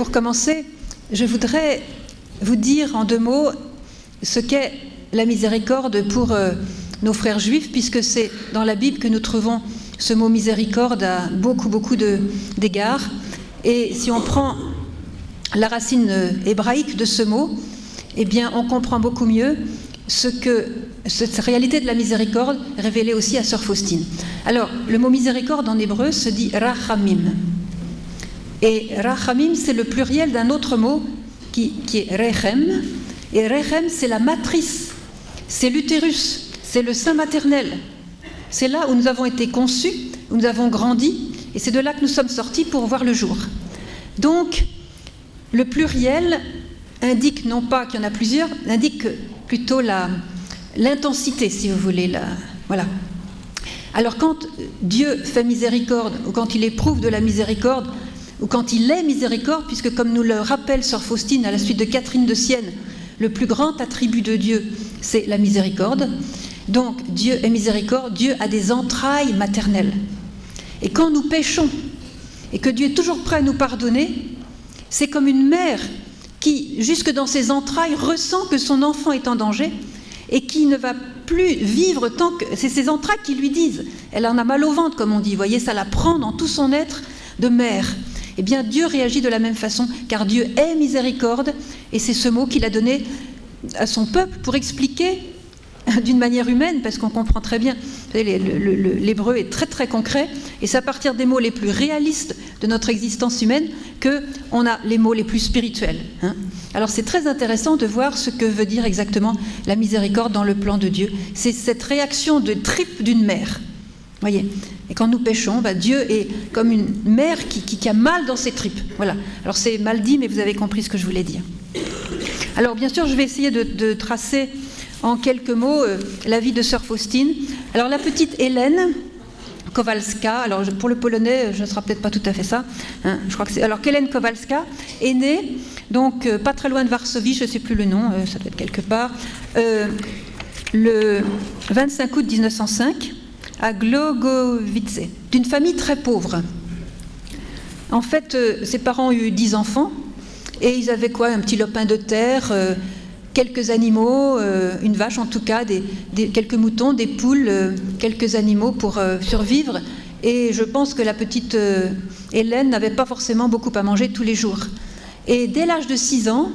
pour commencer, je voudrais vous dire en deux mots ce qu'est la miséricorde pour euh, nos frères juifs, puisque c'est dans la Bible que nous trouvons ce mot miséricorde à beaucoup, beaucoup d'égards. Et si on prend la racine euh, hébraïque de ce mot, eh bien, on comprend beaucoup mieux ce que cette réalité de la miséricorde révélée aussi à Sœur Faustine. Alors, le mot miséricorde en hébreu se dit rachamim. Et rachamim, c'est le pluriel d'un autre mot qui, est rechem. Et rechem, c'est la matrice, c'est l'utérus, c'est le sein maternel. C'est là où nous avons été conçus, où nous avons grandi, et c'est de là que nous sommes sortis pour voir le jour. Donc, le pluriel indique non pas qu'il y en a plusieurs, indique plutôt l'intensité, si vous voulez. Voilà. Alors quand Dieu fait miséricorde, ou quand il éprouve de la miséricorde, ou quand il est miséricorde, puisque comme nous le rappelle Sœur Faustine à la suite de Catherine de Sienne, le plus grand attribut de Dieu, c'est la miséricorde. Donc Dieu est miséricorde, Dieu a des entrailles maternelles. Et quand nous péchons, et que Dieu est toujours prêt à nous pardonner, c'est comme une mère qui, jusque dans ses entrailles, ressent que son enfant est en danger et qui ne va plus vivre tant que... C'est ses entrailles qui lui disent. Elle en a mal au ventre, comme on dit. Vous voyez, ça la prend dans tout son être de mère. Eh bien, Dieu réagit de la même façon, car Dieu est miséricorde, et c'est ce mot qu'il a donné à son peuple pour expliquer d'une manière humaine, parce qu'on comprend très bien, l'hébreu est très très concret, et c'est à partir des mots les plus réalistes de notre existence humaine que on a les mots les plus spirituels. Hein. Alors c'est très intéressant de voir ce que veut dire exactement la miséricorde dans le plan de Dieu. C'est cette réaction de tripe d'une mère. Voyez Et quand nous péchons, bah, Dieu est comme une mère qui, a mal dans ses tripes. Voilà. Alors c'est mal dit, mais vous avez compris ce que je voulais dire. Alors bien sûr, je vais essayer de tracer en quelques mots euh, la vie de Sœur Faustine. Alors la petite Hélène Kowalska, alors pour le polonais, je ne sera peut-être pas tout à fait ça. Hein, je crois que c'est. Alors Hélène Kowalska est née donc euh, pas très loin de Varsovie, je ne sais plus le nom, euh, ça doit être quelque part, le 25 août 1905 à Glogovice, d'une famille très pauvre. En fait, ses parents ont eu dix enfants et ils avaient quoi Un petit lopin de terre, quelques animaux, euh, une vache en tout cas, des, quelques moutons, des poules, euh, quelques animaux pour euh, survivre. Et je pense que la petite Hélène n'avait pas forcément beaucoup à manger tous les jours. Et dès l'âge de 6 ans,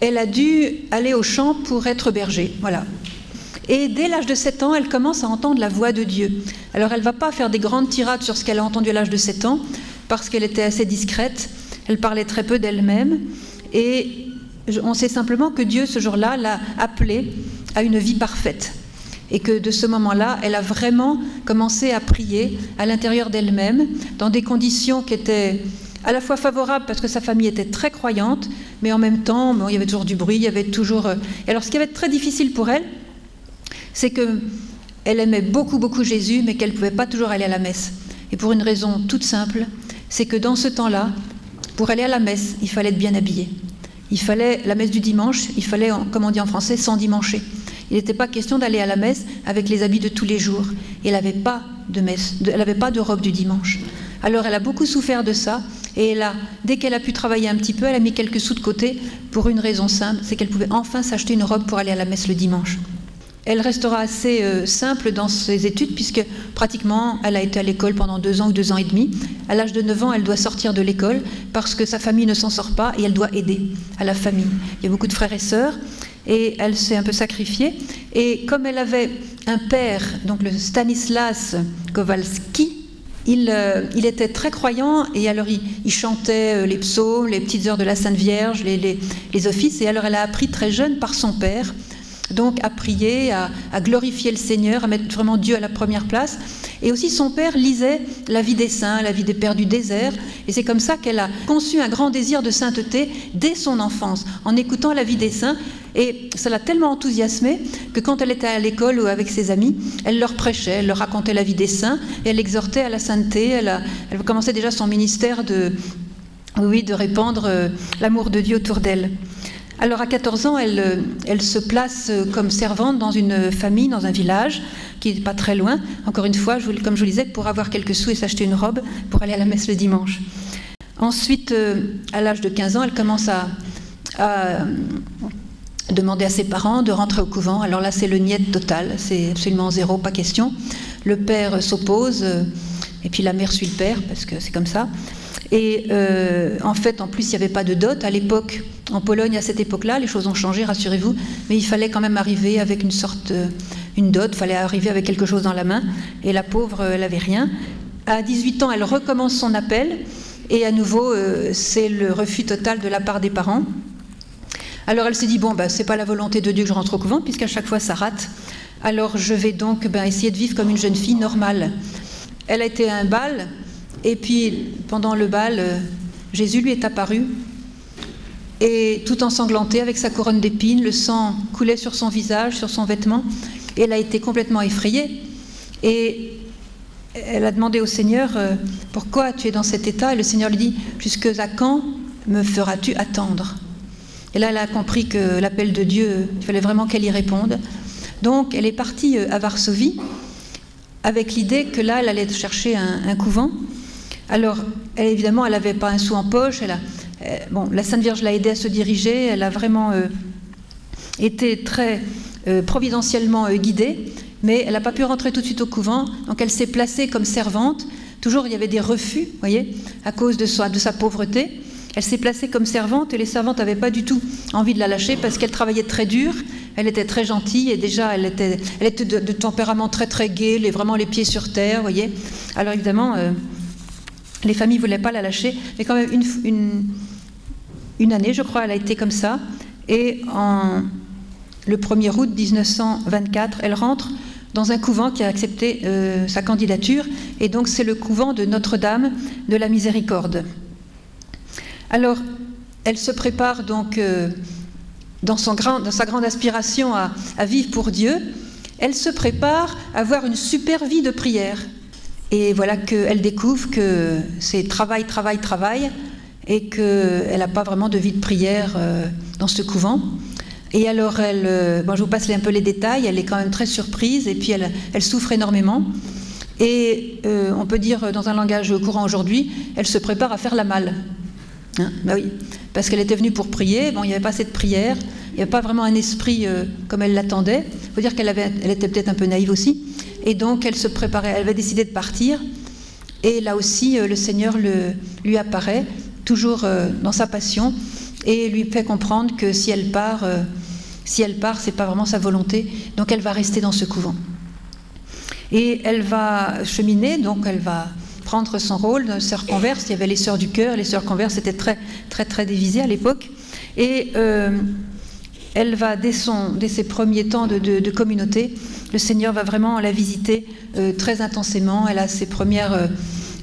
elle a dû aller au champ pour être berger. Voilà. Et dès l'âge de 7 ans, elle commence à entendre la voix de Dieu. Alors elle ne va pas faire des grandes tirades sur ce qu'elle a entendu à l'âge de 7 ans, parce qu'elle était assez discrète, elle parlait très peu d'elle-même, et on sait simplement que Dieu, ce jour-là, l'a appelée à une vie parfaite. Et que de ce moment-là, elle a vraiment commencé à prier à l'intérieur d'elle-même, dans des conditions qui étaient à la fois favorables parce que sa famille était très croyante, mais en même temps, il y avait toujours du bruit, il y avait toujours. Euh, alors, ce qui avait été très difficile pour elle, c'est que elle aimait beaucoup, beaucoup Jésus, mais qu'elle ne pouvait pas toujours aller à la messe. Et pour une raison toute simple, c'est que dans ce temps-là, pour aller à la messe, il fallait être bien habillé. Il fallait la messe du dimanche, il fallait, comme on dit en français, sans dimancher. Il n'était pas question d'aller à la messe avec les habits de tous les jours. Elle n'avait pas de robe du dimanche. Alors elle a beaucoup souffert de ça. Et dès qu'elle a pu travailler un petit peu, elle a mis quelques sous de côté pour une raison simple, c'est qu'elle pouvait enfin s'acheter une robe pour aller à la messe le dimanche. Elle restera assez euh, simple dans ses études puisque pratiquement elle a été à l'école pendant deux ans ou deux ans et demi. À l'âge de 9 ans, elle doit sortir de l'école parce que sa famille ne s'en sort pas et elle doit aider à la famille. Il y a beaucoup de frères et sœurs et elle s'est un peu sacrifiée. Et comme elle avait un père, donc le Stanislas Kowalski, il, euh, était très croyant et alors il, chantait euh, les psaumes, les petites heures de la Sainte Vierge, les offices. Et alors elle a appris très jeune par son père donc à prier, à, glorifier le Seigneur, à mettre vraiment Dieu à la première place. Et aussi son père lisait la vie des saints, la vie des pères du désert, et c'est comme ça qu'elle a conçu un grand désir de sainteté dès son enfance, en écoutant la vie des saints. Et ça l'a tellement enthousiasmée que quand elle était à l'école ou avec ses amis, elle leur prêchait, elle leur racontait la vie des saints, et elle exhortait à la sainteté. Elle, elle commençait déjà son ministère de, oui, de répandre euh, l'amour de Dieu autour d'elle. Alors à 14 ans, elle, elle, se place comme servante dans une famille, dans un village qui n'est pas très loin. Encore une fois, comme je vous le disais, pour avoir quelques sous et s'acheter une robe pour aller à la messe le dimanche. Ensuite, à l'âge de 15 ans, elle commence à, demander à ses parents de rentrer au couvent. Alors là, c'est le niet total, c'est absolument zéro, pas question. Le père s'oppose, et puis la mère suit le père, parce que c'est comme ça. Et euh, en fait, en plus, il n'y avait pas de dot à l'époque. En Pologne, à cette époque-là, les choses ont changé, rassurez-vous. Mais il fallait quand même arriver avec une sorte, euh, une dot. Il fallait arriver avec quelque chose dans la main. Et la pauvre, elle n'avait rien. À 18 ans, elle recommence son appel. Et à nouveau, euh, c'est le refus total de la part des parents. Alors elle s'est dit bon, bah, c'est pas la volonté de Dieu que je rentre au couvent, puisqu'à chaque fois ça rate. Alors je vais donc ben, essayer de vivre comme une jeune fille normale. Elle a été à un bal et puis, pendant le bal, euh, Jésus lui est apparu, et tout ensanglanté avec sa couronne d'épines, le sang coulait sur son visage, sur son vêtement, et elle a été complètement effrayée. Et elle a demandé au Seigneur, euh, pourquoi tu es dans cet état? Et le Seigneur lui dit, jusque à quand me feras-tu attendre? Et là, elle a compris que l'appel de Dieu, il fallait vraiment qu'elle y réponde. Donc, elle est partie euh, à Varsovie avec l'idée que là, elle allait chercher un couvent alors, elle, évidemment, elle n'avait pas un sou en poche. Euh, bon, la Sainte Vierge l'a aidée à se diriger. Elle a vraiment euh, été très euh, providentiellement guidée, mais elle n'a pas pu rentrer tout de suite au couvent. Donc, elle s'est placée comme servante. Toujours, il y avait des refus, voyez, à cause de, sa pauvreté. Elle s'est placée comme servante et les servantes n'avaient pas du tout envie de la lâcher parce qu'elle travaillait très dur, elle était très gentille et déjà elle était, elle de, tempérament très très gai, les, vraiment les pieds sur terre, voyez. Alors évidemment, les familles ne voulaient pas la lâcher, mais quand même une, année, je crois, elle a été comme ça. Et en, le 1er août 1924, elle rentre dans un couvent qui a accepté euh, sa candidature, et donc c'est le couvent de Notre-Dame de la Miséricorde. Alors, elle se prépare donc euh, dans, sa grande aspiration à vivre pour Dieu, elle se prépare à avoir une super vie de prière. Et voilà qu'elle découvre que c'est travail, travail, travail, et qu'elle n'a pas vraiment de vie de prière euh, dans ce couvent. Et alors, euh, je vous passe un peu les détails, elle est quand même très surprise, et puis elle, souffre énormément. Et euh, on peut dire, dans un langage courant aujourd'hui, elle se prépare à faire la malle. Ben oui, parce qu'elle était venue pour prier, bon, il n'y avait pas assez de prière, n'y avait pas vraiment un esprit comme elle l'attendait. Il faut dire qu'elle elle était peut-être un peu naïve aussi. Et donc elle se préparait, elle avait décidé de partir. Et là aussi, euh, le Seigneur lui apparaît, toujours euh, dans sa passion, et lui fait comprendre que si elle part, euh, si elle part, c'est pas vraiment sa volonté. Donc elle va rester dans ce couvent. Et elle va cheminer, donc elle va prendre son rôle de sœur converse. Il y avait les sœurs du cœur, les sœurs converses étaient très très très divisées à l'époque. Et elle va, dès, dès ses premiers temps de, communauté, le Seigneur va vraiment la visiter euh, très intensément. Elle a ses premières euh,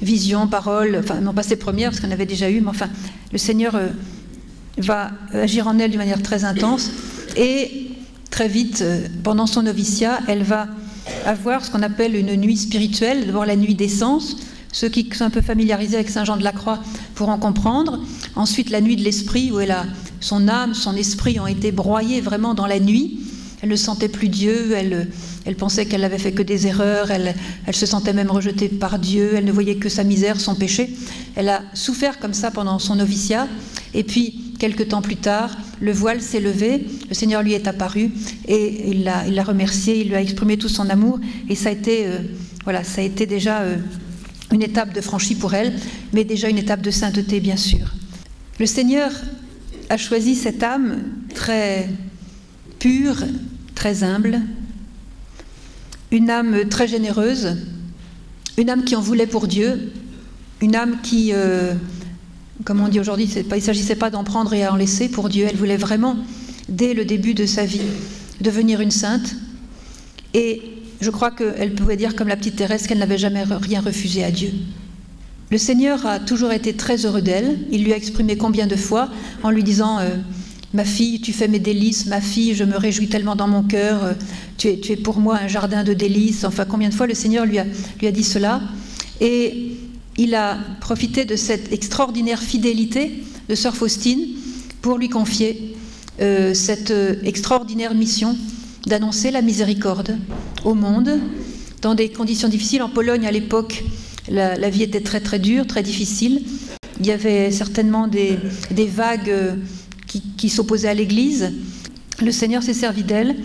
visions, paroles, enfin non pas ses premières parce qu'on avait déjà eu, mais enfin le Seigneur euh, va agir en elle d'une manière très intense. Et très vite, pendant son noviciat, elle va avoir ce qu'on appelle une nuit spirituelle, d'abord la nuit d'essence. Ceux qui sont un peu familiarisés avec Saint Jean de la Croix pourront comprendre. Ensuite, la nuit de l'esprit, où elle a son âme, son esprit ont été broyés vraiment dans la nuit. Elle ne sentait plus Dieu, elle, elle pensait qu'elle n'avait fait que des erreurs, elle, elle, se sentait même rejetée par Dieu, elle ne voyait que sa misère, son péché. Elle a souffert comme ça pendant son noviciat. Et puis, quelques temps plus tard, le voile s'est levé, le Seigneur lui est apparu et il l'a, il remercié, il lui a exprimé tout son amour. Et ça a été, euh, voilà, ça a été déjà euh, une étape de franchie pour elle, mais déjà une étape de sainteté, bien sûr. Le Seigneur a choisi cette âme très pure, très humble, une âme très généreuse, une âme qui en voulait pour Dieu, une âme qui, euh, comme on dit aujourd'hui, il ne s'agissait pas d'en prendre et à en laisser pour Dieu, elle voulait vraiment, dès le début de sa vie, devenir une sainte. Et je crois qu'elle pouvait dire, comme la petite Thérèse, qu'elle n'avait jamais rien refusé à Dieu. Le Seigneur a toujours été très heureux d'elle. Il lui a exprimé combien de fois en lui disant euh, Ma fille, tu fais mes délices, ma fille, je me réjouis tellement dans mon cœur, euh, tu, es, pour moi un jardin de délices. Enfin, combien de fois le Seigneur lui a, dit cela Et il a profité de cette extraordinaire fidélité de Sœur Faustine pour lui confier euh, cette extraordinaire mission d'annoncer la miséricorde au monde dans des conditions difficiles. En Pologne, à l'époque, la, vie était très très dure, très difficile. il y avait certainement des, vagues qui, s'opposaient à l'Église. Le Seigneur s'est servi d'elle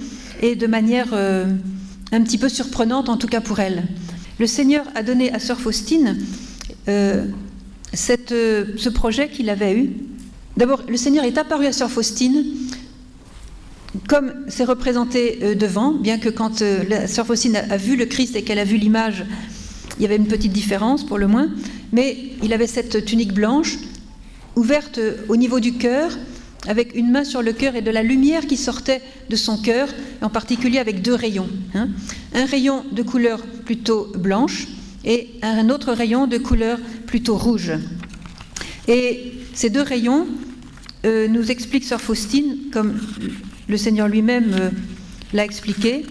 et de manière un petit peu surprenante, en tout cas pour elle. Le Seigneur a donné à Sœur Faustine cette, ce projet qu'il avait eu. D'abord, le Seigneur est apparu à Sœur Faustine comme c'est représenté euh, devant, bien que quand euh, la sœur Faustine a, vu le Christ et qu'elle a vu l'image, il y avait une petite différence pour le moins, mais il avait cette tunique blanche ouverte euh, au niveau du cœur, avec une main sur le cœur et de la lumière qui sortait de son cœur, en particulier avec deux rayons. Hein. Un rayon de couleur plutôt blanche et un autre rayon de couleur plutôt rouge. Et ces deux rayons nous explique Sœur Faustine, comme le Seigneur lui-même euh, l'a expliqué,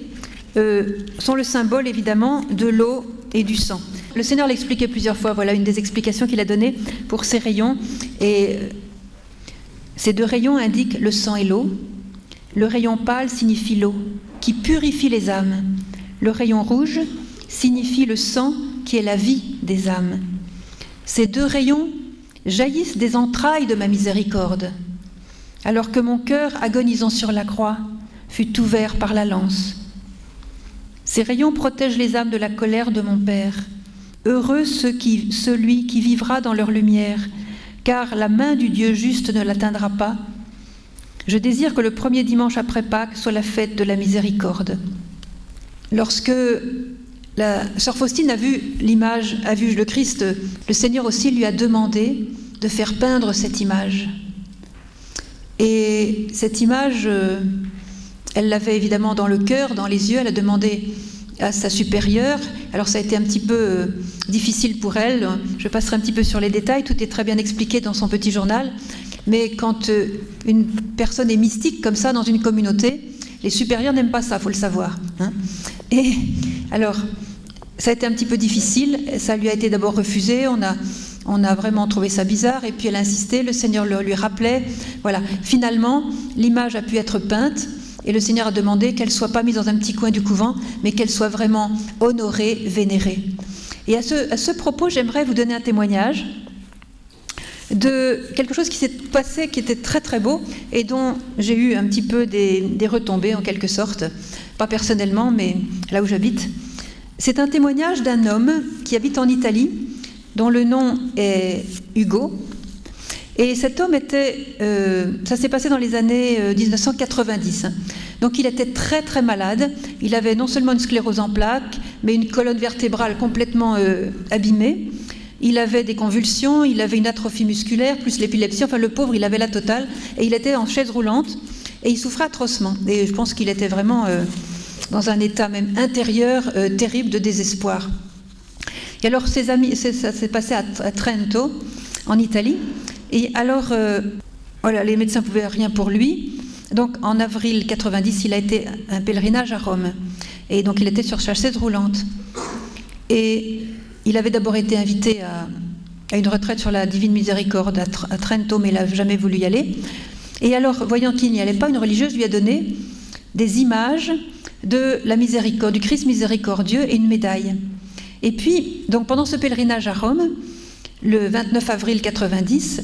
euh, sont le symbole évidemment de l'eau et du sang. Le Seigneur l'a expliqué plusieurs fois, voilà une des explications qu'il a données pour ces rayons. Et euh, ces deux rayons indiquent le sang et l'eau. Le rayon pâle signifie l'eau, qui purifie les âmes. Le rayon rouge signifie le sang, qui est la vie des âmes. Ces deux rayons jaillissent des entrailles de ma miséricorde alors que mon cœur, agonisant sur la croix, fut ouvert par la lance. Ces rayons protègent les âmes de la colère de mon Père. Heureux celui qui vivra dans leur lumière, car la main du Dieu juste ne l'atteindra pas. Je désire que le premier dimanche après Pâques soit la fête de la miséricorde. Lorsque la sœur Faustine a vu l'image, a vu le Christ, le Seigneur aussi lui a demandé de faire peindre cette image. Et cette image, euh, elle l'avait évidemment dans le cœur, dans les yeux, elle a demandé à sa supérieure. Alors ça a été un petit peu euh, difficile pour elle. Je passerai un petit peu sur les détails. Tout est très bien expliqué dans son petit journal. Mais quand euh, une personne est mystique comme ça dans une communauté, les supérieurs n'aiment pas ça, faut le savoir. Hein. Et alors, ça a été un petit peu difficile. Ça lui a été d'abord refusé. On a on a vraiment trouvé ça bizarre et puis elle insistait, le Seigneur le, lui rappelait. Voilà, finalement, l'image a pu être peinte et le Seigneur a demandé qu'elle soit pas mise dans un petit coin du couvent, mais qu'elle soit vraiment honorée, vénérée. Et à ce, propos, j'aimerais vous donner un témoignage de quelque chose qui s'est passé, qui était très très beau et dont j'ai eu un petit peu des, des retombées en quelque sorte, pas personnellement, mais là où j'habite. C'est un témoignage d'un homme qui habite en Italie dont le nom est Hugo. Et cet homme était, euh, ça s'est passé dans les années 1990. Euh, Donc il était très très malade. Il avait non seulement une sclérose en plaques, mais une colonne vertébrale complètement euh, abîmée. Il avait des convulsions, il avait une atrophie musculaire, plus l'épilepsie. Enfin, le pauvre, il avait la totale. Et il était en chaise roulante et il souffrait atrocement. Et je pense qu'il était vraiment dans un état même intérieur terrible de désespoir. Et alors, ses amis, ça s'est passé à, Trento, en Italie. Et alors, euh, voilà, les médecins ne pouvaient rien pour lui. Donc, en avril 90, il a été un pèlerinage à Rome. Et donc, il était sur chaise roulante. Et il avait d'abord été invité à, une retraite sur la Divine Miséricorde à, Trento, mais il n'a jamais voulu y aller. Et alors, voyant qu'il n'y allait pas, une religieuse lui a donné des images de la miséricorde, du Christ miséricordieux et une médaille. Et puis, donc pendant ce pèlerinage à Rome, le 29 avril 90,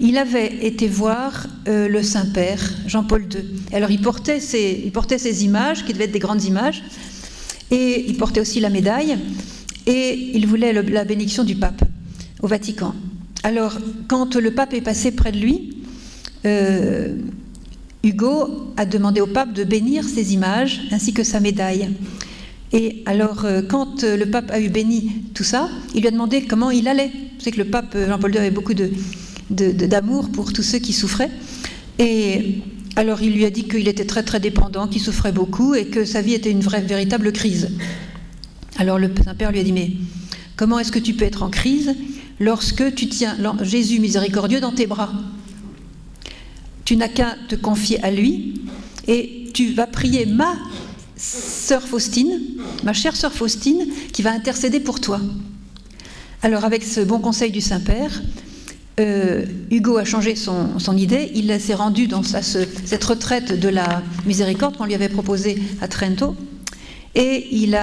il avait été voir euh, le Saint-Père, Jean-Paul II. Alors il portait, ces, il portait ces images, qui devaient être des grandes images, et il portait aussi la médaille, et il voulait la bénédiction du pape au Vatican. Alors quand le pape est passé près de lui, euh, Hugo a demandé au pape de bénir ces images ainsi que sa médaille. Et alors, euh, quand le pape a eu béni tout ça, il lui a demandé comment il allait. Vous savez que le pape Jean-Paul II avait beaucoup d'amour pour tous ceux qui souffraient. Et alors, il lui a dit qu'il était très très dépendant, qu'il souffrait beaucoup et que sa vie était une vraie, véritable crise. Alors, le Saint-Père lui a dit Mais comment est-ce que tu peux être en crise lorsque tu tiens Jésus miséricordieux dans tes bras? Tu n'as qu'à te confier à lui et tu vas prier ma sœur Faustine, ma chère sœur Faustine, qui va intercéder pour toi. Alors avec ce bon conseil du Saint-Père, euh, Hugo a changé son, idée, il s'est rendu dans cette retraite de la miséricorde qu'on lui avait proposée à Trento, et il,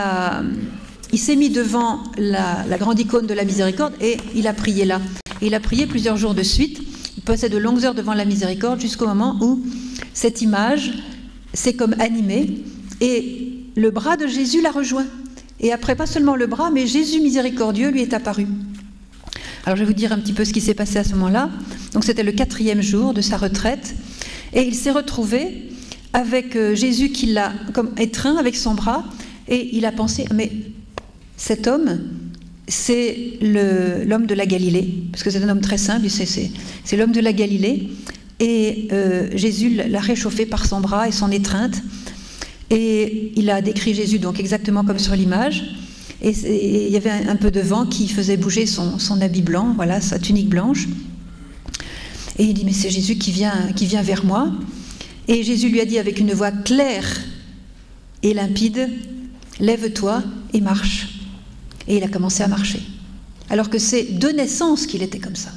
s'est mis devant la, grande icône de la miséricorde et il a prié là. Il a prié plusieurs jours de suite. Il passait de longues heures devant la miséricorde jusqu'au moment où cette image s'est comme animée et le bras de Jésus l'a rejoint. Et après, pas seulement le bras, mais Jésus miséricordieux lui est apparu. Alors je vais vous dire un petit peu ce qui s'est passé à ce moment-là. Donc c'était le quatrième jour de sa retraite. Et il s'est retrouvé avec euh, Jésus qui l'a comme étreint avec son bras. Et il a pensé, mais cet homme, c'est l'homme de la Galilée, parce que c'est un homme très simple, c'est l'homme de la Galilée. Et euh, Jésus l'a réchauffé par son bras et son étreinte. Et il a décrit Jésus donc exactement comme sur l'image. Et, il y avait un, peu de vent qui faisait bouger son, habit blanc, voilà, sa tunique blanche. Et il dit, mais c'est Jésus qui vient, qui vient vers moi. Et Jésus lui a dit avec une voix claire et limpide, lève-toi et marche. Et il a commencé à marcher. Alors que c'est de naissance qu'il était comme ça.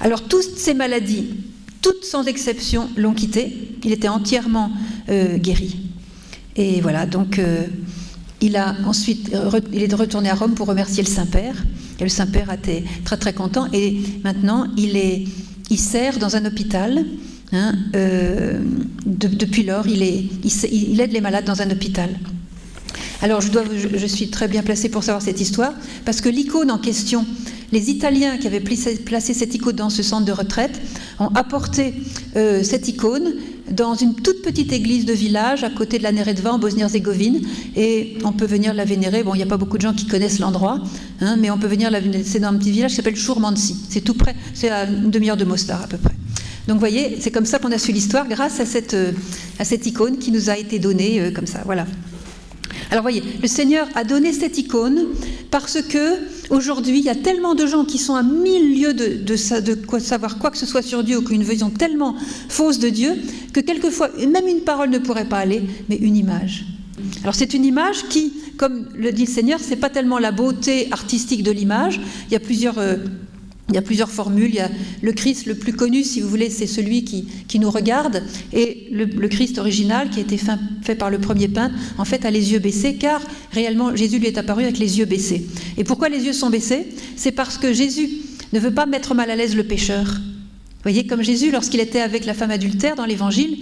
Alors toutes ces maladies, toutes sans exception, l'ont quitté. Il était entièrement euh, guéri. Et voilà, donc euh, il a ensuite, il est retourné à Rome pour remercier le Saint-Père. Et le Saint-Père été très très content. Et maintenant, il, est, il sert dans un hôpital. Hein, euh, depuis lors, il, est, il aide les malades dans un hôpital. Alors je, dois, je, suis très bien placée pour savoir cette histoire, parce que l'icône en question, les Italiens qui avaient placé cette icône dans ce centre de retraite ont apporté euh, cette icône dans une toute petite église de village à côté de la Neretva en Bosnie-Herzégovine. Et on peut venir la vénérer. Bon, il n'y a pas beaucoup de gens qui connaissent l'endroit, hein, mais on peut venir la vénérer. C'est dans un petit village qui s'appelle Chourmansi. C'est tout près, c'est à une demi-heure de Mostar à peu près. Donc vous voyez, c'est comme ça qu'on a su l'histoire grâce à cette, euh, icône qui nous a été donnée euh, comme ça. Voilà. Alors voyez, le Seigneur a donné cette icône parce que aujourd'hui il y a tellement de gens qui sont à mille lieues de, savoir quoi que ce soit sur Dieu ou qu'une vision tellement fausse de Dieu que quelquefois même une parole ne pourrait pas aller, mais une image. Alors c'est une image qui, comme le dit le Seigneur, c'est pas tellement la beauté artistique de l'image. Il y a plusieurs euh, il y a plusieurs formules. Il y a le Christ le plus connu, si vous voulez, c'est celui qui, qui, nous regarde. Et le, Christ original, qui a été fait, par le premier peintre, en fait, a les yeux baissés, car réellement, Jésus lui est apparu avec les yeux baissés. Et pourquoi les yeux sont baissés? C'est parce que Jésus ne veut pas mettre mal à l'aise le pécheur. Vous voyez, comme Jésus, lorsqu'il était avec la femme adultère dans l'Évangile,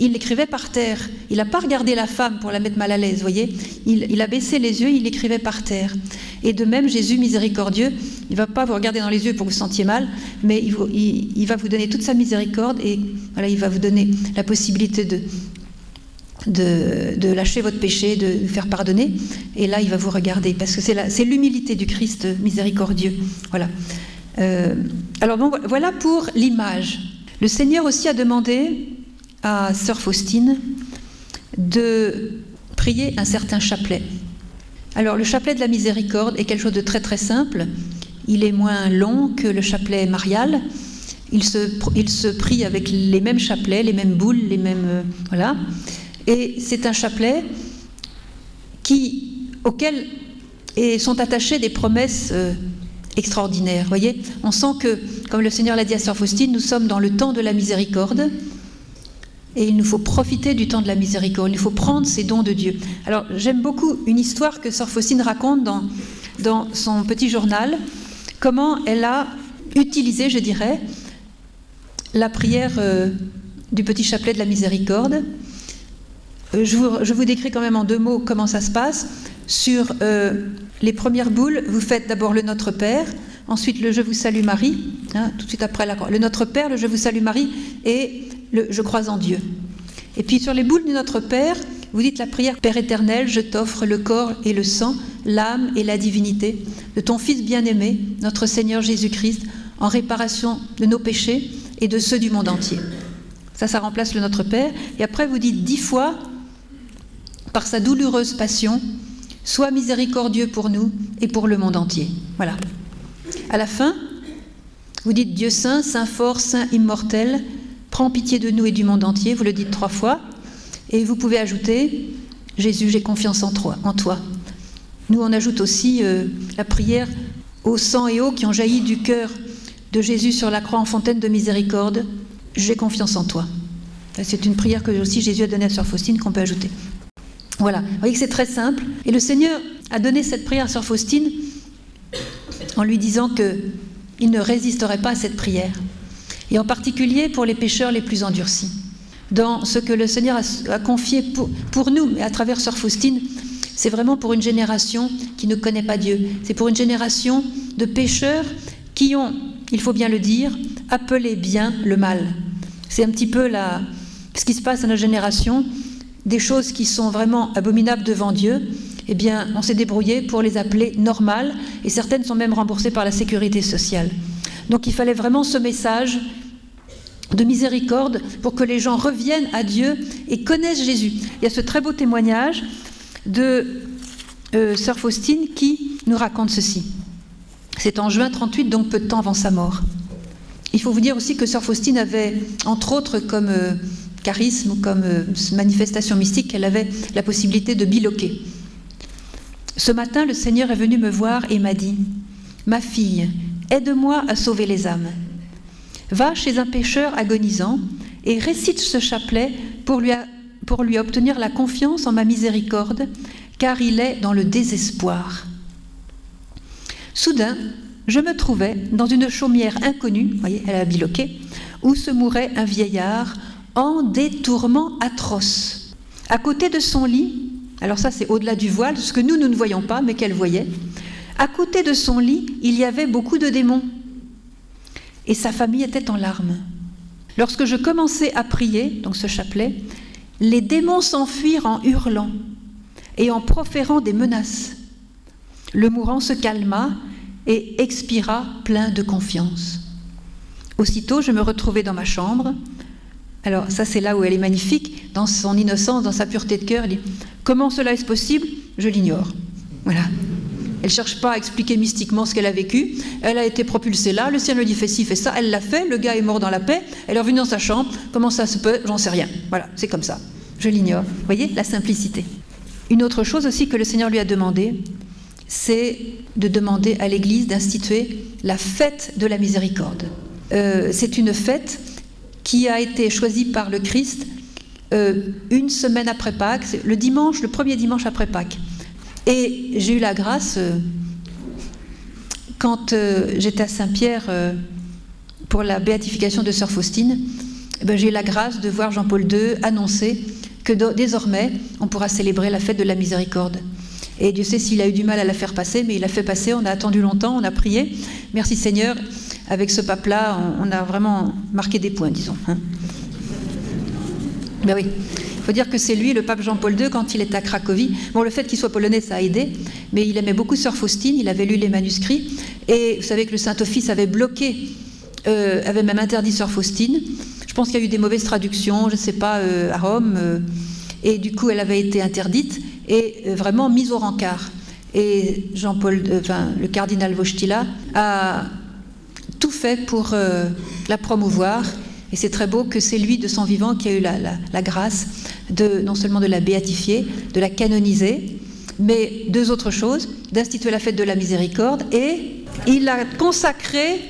il écrivait par terre. Il n'a pas regardé la femme pour la mettre mal à l'aise, voyez. Il, a baissé les yeux, il écrivait par terre. Et de même, Jésus miséricordieux, il ne va pas vous regarder dans les yeux pour que vous sentiez mal, mais il, va vous donner toute sa miséricorde et voilà, il va vous donner la possibilité de, de, lâcher votre péché, de vous faire pardonner. Et là, il va vous regarder, parce que c'est l'humilité du Christ miséricordieux. Voilà. Euh, alors bon, voilà pour l'image. Le Seigneur aussi a demandé à Sœur Faustine de prier un certain chapelet. Alors le chapelet de la miséricorde est quelque chose de très très simple. Il est moins long que le chapelet marial. Il se, il se prie avec les mêmes chapelets, les mêmes boules, les mêmes euh, voilà. Et c'est un chapelet qui, auquel sont attachées des promesses euh, extraordinaires. Voyez, on sent que, comme le Seigneur l'a dit à Sœur Faustine, nous sommes dans le temps de la miséricorde. Et il nous faut profiter du temps de la miséricorde, il faut prendre ces dons de Dieu. Alors j'aime beaucoup une histoire que Sœur Faustine raconte dans, dans son petit journal, comment elle a utilisé, je dirais, la prière euh, du petit chapelet de la miséricorde. Euh, je, vous, je, vous, décris quand même en deux mots comment ça se passe. Sur euh, les premières boules, vous faites d'abord le Notre Père, ensuite le Je vous salue Marie, hein, tout de suite après la, le Notre Père, le Je vous salue Marie, et Je crois en Dieu. Et puis sur les boules de notre Père, vous dites la prière Père éternel, je t'offre le corps et le sang, l'âme et la divinité de ton Fils bien-aimé, notre Seigneur Jésus-Christ, en réparation de nos péchés et de ceux du monde entier. Ça, ça remplace le Notre Père. Et après, vous dites dix fois, par sa douloureuse passion, sois miséricordieux pour nous et pour le monde entier. Voilà. À la fin, vous dites Dieu saint, saint fort, saint immortel, Prends pitié de nous et du monde entier, vous le dites trois fois. Et vous pouvez ajouter Jésus, j'ai confiance en toi. En toi. Nous, on ajoute aussi euh, la prière au sang et eau qui ont jailli du cœur de Jésus sur la croix en fontaine de miséricorde. J'ai confiance en toi. C'est une prière que Jésus a donnée à Sœur Faustine qu'on peut ajouter. Voilà, vous voyez que c'est très simple. Et le Seigneur a donné cette prière à Sœur Faustine en lui disant qu'il ne résisterait pas à cette prière, et en particulier pour les pécheurs les plus endurcis. Dans ce que le Seigneur a, confié pour, nous, mais à travers Sœur Faustine, c'est vraiment pour une génération qui ne connaît pas Dieu. C'est pour une génération de pécheurs qui ont, il faut bien le dire, appelé bien le mal. C'est un petit peu la, ce qui se passe dans notre génération, des choses qui sont vraiment abominables devant Dieu, eh bien, on s'est débrouillé pour les appeler normales, et certaines sont même remboursées par la sécurité sociale. Donc il fallait vraiment ce message de miséricorde pour que les gens reviennent à Dieu et connaissent Jésus. Il y a ce très beau témoignage de euh, Sœur Faustine qui nous raconte ceci. C'est en juin 38, donc peu de temps avant sa mort. Il faut vous dire aussi que Sœur Faustine avait, entre autres, comme euh, charisme, comme euh, manifestation mystique, qu'elle avait la possibilité de biloquer. Ce matin, le Seigneur est venu me voir et m'a dit Ma fille, aide-moi à sauver les âmes. Va chez un pécheur agonisant et récite ce chapelet pour lui, obtenir la confiance en ma miséricorde, car il est dans le désespoir. Soudain, je me trouvais dans une chaumière inconnue, voyez, elle a biloqué, où se mourait un vieillard en des tourments atroces. À côté de son lit, alors ça c'est au-delà du voile, ce que nous ne voyons pas, mais qu'elle voyait. À côté de son lit, il y avait beaucoup de démons. Et sa famille était en larmes. Lorsque je commençai à prier, donc ce chapelet, les démons s'enfuirent en hurlant et en proférant des menaces. Le mourant se calma et expira plein de confiance. Aussitôt, je me retrouvai dans ma chambre. Alors ça, c'est là où elle est magnifique, dans son innocence, dans sa pureté de cœur. Dit Comment cela est possible? Je l'ignore. Voilà. Elle ne cherche pas à expliquer mystiquement ce qu'elle a vécu. Elle a été propulsée là, le ciel lui dit fais ci, fais ça, elle l'a fait, le gars est mort dans la paix, elle est revenue dans sa chambre. Comment ça se peut? J'en sais rien. Voilà, c'est comme ça. Je l'ignore. Vous voyez, la simplicité. Une autre chose aussi que le Seigneur lui a demandé, c'est de demander à l'Église d'instituer la fête de la miséricorde. Euh, c'est une fête qui a été choisie par le Christ euh, une semaine après Pâques, le dimanche, le premier dimanche après Pâques. Et j'ai eu la grâce, euh, quand euh, j'étais à Saint-Pierre pour la béatification de Sœur Faustine, eh ben, j'ai eu la grâce de voir Jean-Paul II annoncer que désormais on pourra célébrer la fête de la miséricorde. Et Dieu sait s'il a eu du mal à la faire passer, mais il a fait passer, on a attendu longtemps, on a prié. Merci Seigneur, avec ce pape-là, on, a vraiment marqué des points, disons. Hein. Ben oui. Faut dire que c'est lui, le pape Jean-Paul II, quand il est à Cracovie. Bon, le fait qu'il soit polonais, ça a aidé, mais il aimait beaucoup Sœur Faustine, il avait lu les manuscrits, et vous savez que le Saint-Office avait bloqué, euh, avait même interdit Sœur Faustine. Je pense qu'il y a eu des mauvaises traductions, je ne sais pas, euh, à Rome, euh, et du coup, elle avait été interdite et vraiment mise au rencard. Et Jean-Paul, enfin, le cardinal Wojtyla a tout fait pour la promouvoir et c'est très beau que c'est lui de son vivant qui a eu la, grâce de non seulement de la béatifier, de la canoniser, mais deux autres choses, d'instituer la fête de la miséricorde et il a consacré